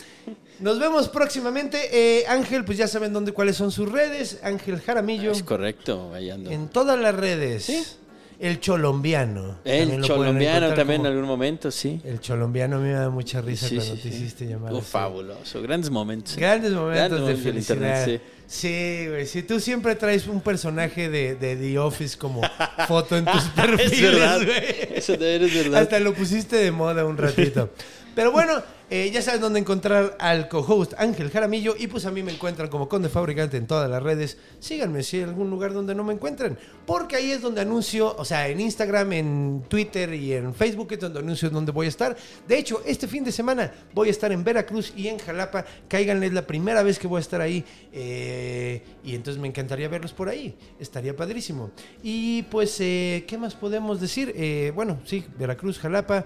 Speaker 1: Nos vemos próximamente. Eh, Ángel, pues ya saben dónde, cuáles son sus redes. Ángel Jaramillo.
Speaker 3: Es correcto, ahí ando.
Speaker 1: En todas las redes. El Cholombiano.
Speaker 3: El
Speaker 1: También encontrar
Speaker 3: también en algún momento, sí.
Speaker 1: El Cholombiano a mí me da mucha risa
Speaker 3: Sí,
Speaker 1: cuando
Speaker 3: sí,
Speaker 1: te
Speaker 3: sí.
Speaker 1: hiciste llamar. Así.
Speaker 3: fabuloso. Grandes momentos.
Speaker 1: Grandes momentos
Speaker 3: Grandes
Speaker 1: de
Speaker 3: momentos
Speaker 1: felicidad.
Speaker 3: internet,
Speaker 1: sí, güey. Si tú siempre traes un personaje de, de The Office como foto en tus perfiles, <laughs>
Speaker 3: Es verdad.
Speaker 1: güey.
Speaker 3: Eso también es verdad.
Speaker 1: Hasta lo pusiste de moda un ratito. Pero bueno, eh, ya sabes dónde encontrar al co-host Ángel Jaramillo. Y pues a mí me encuentran como Conde Fabricante en todas las redes. Síganme si hay algún lugar donde no me encuentren. Porque ahí es donde anuncio, o sea, en Instagram, en Twitter y en Facebook es donde anuncio donde voy a estar. De hecho, este fin de semana voy a estar en Veracruz y en Jalapa. Cáiganle, es la primera vez que voy a estar ahí. eh, y entonces me encantaría verlos por ahí. Estaría padrísimo. Y pues, eh, ¿qué más podemos decir? Bueno, sí, Veracruz, Jalapa.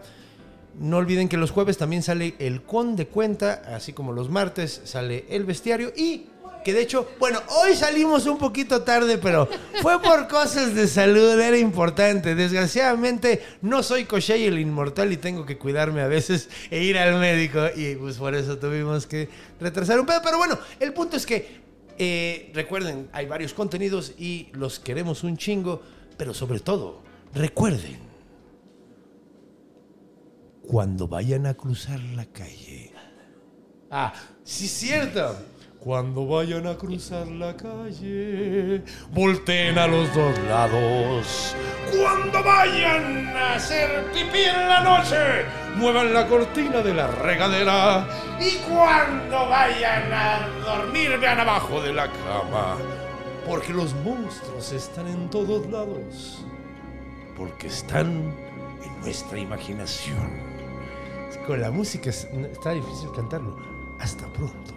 Speaker 1: No olviden que los jueves también sale el con de cuenta, así como los martes sale el bestiario y que de hecho, bueno, hoy salimos un poquito tarde, pero fue por cosas de salud, era importante. Desgraciadamente no soy Koshei el inmortal y tengo que cuidarme a veces e ir al médico y pues por eso tuvimos que retrasar un pedo. Pero bueno, el punto es que eh, recuerden, hay varios contenidos y los queremos un chingo, pero sobre todo, recuerden cuando vayan a cruzar la calle. Ah, sí, cierto. Cuando vayan a cruzar la calle, volteen a los dos lados. Cuando vayan a hacer pipí en la noche, muevan la cortina de la regadera. Y cuando vayan a dormir, vean abajo de la cama. Porque los monstruos están en todos lados. Porque están en nuestra imaginación. Con la música es- está difícil cantarlo. Hasta pronto.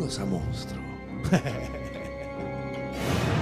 Speaker 1: Los monstruo. <laughs>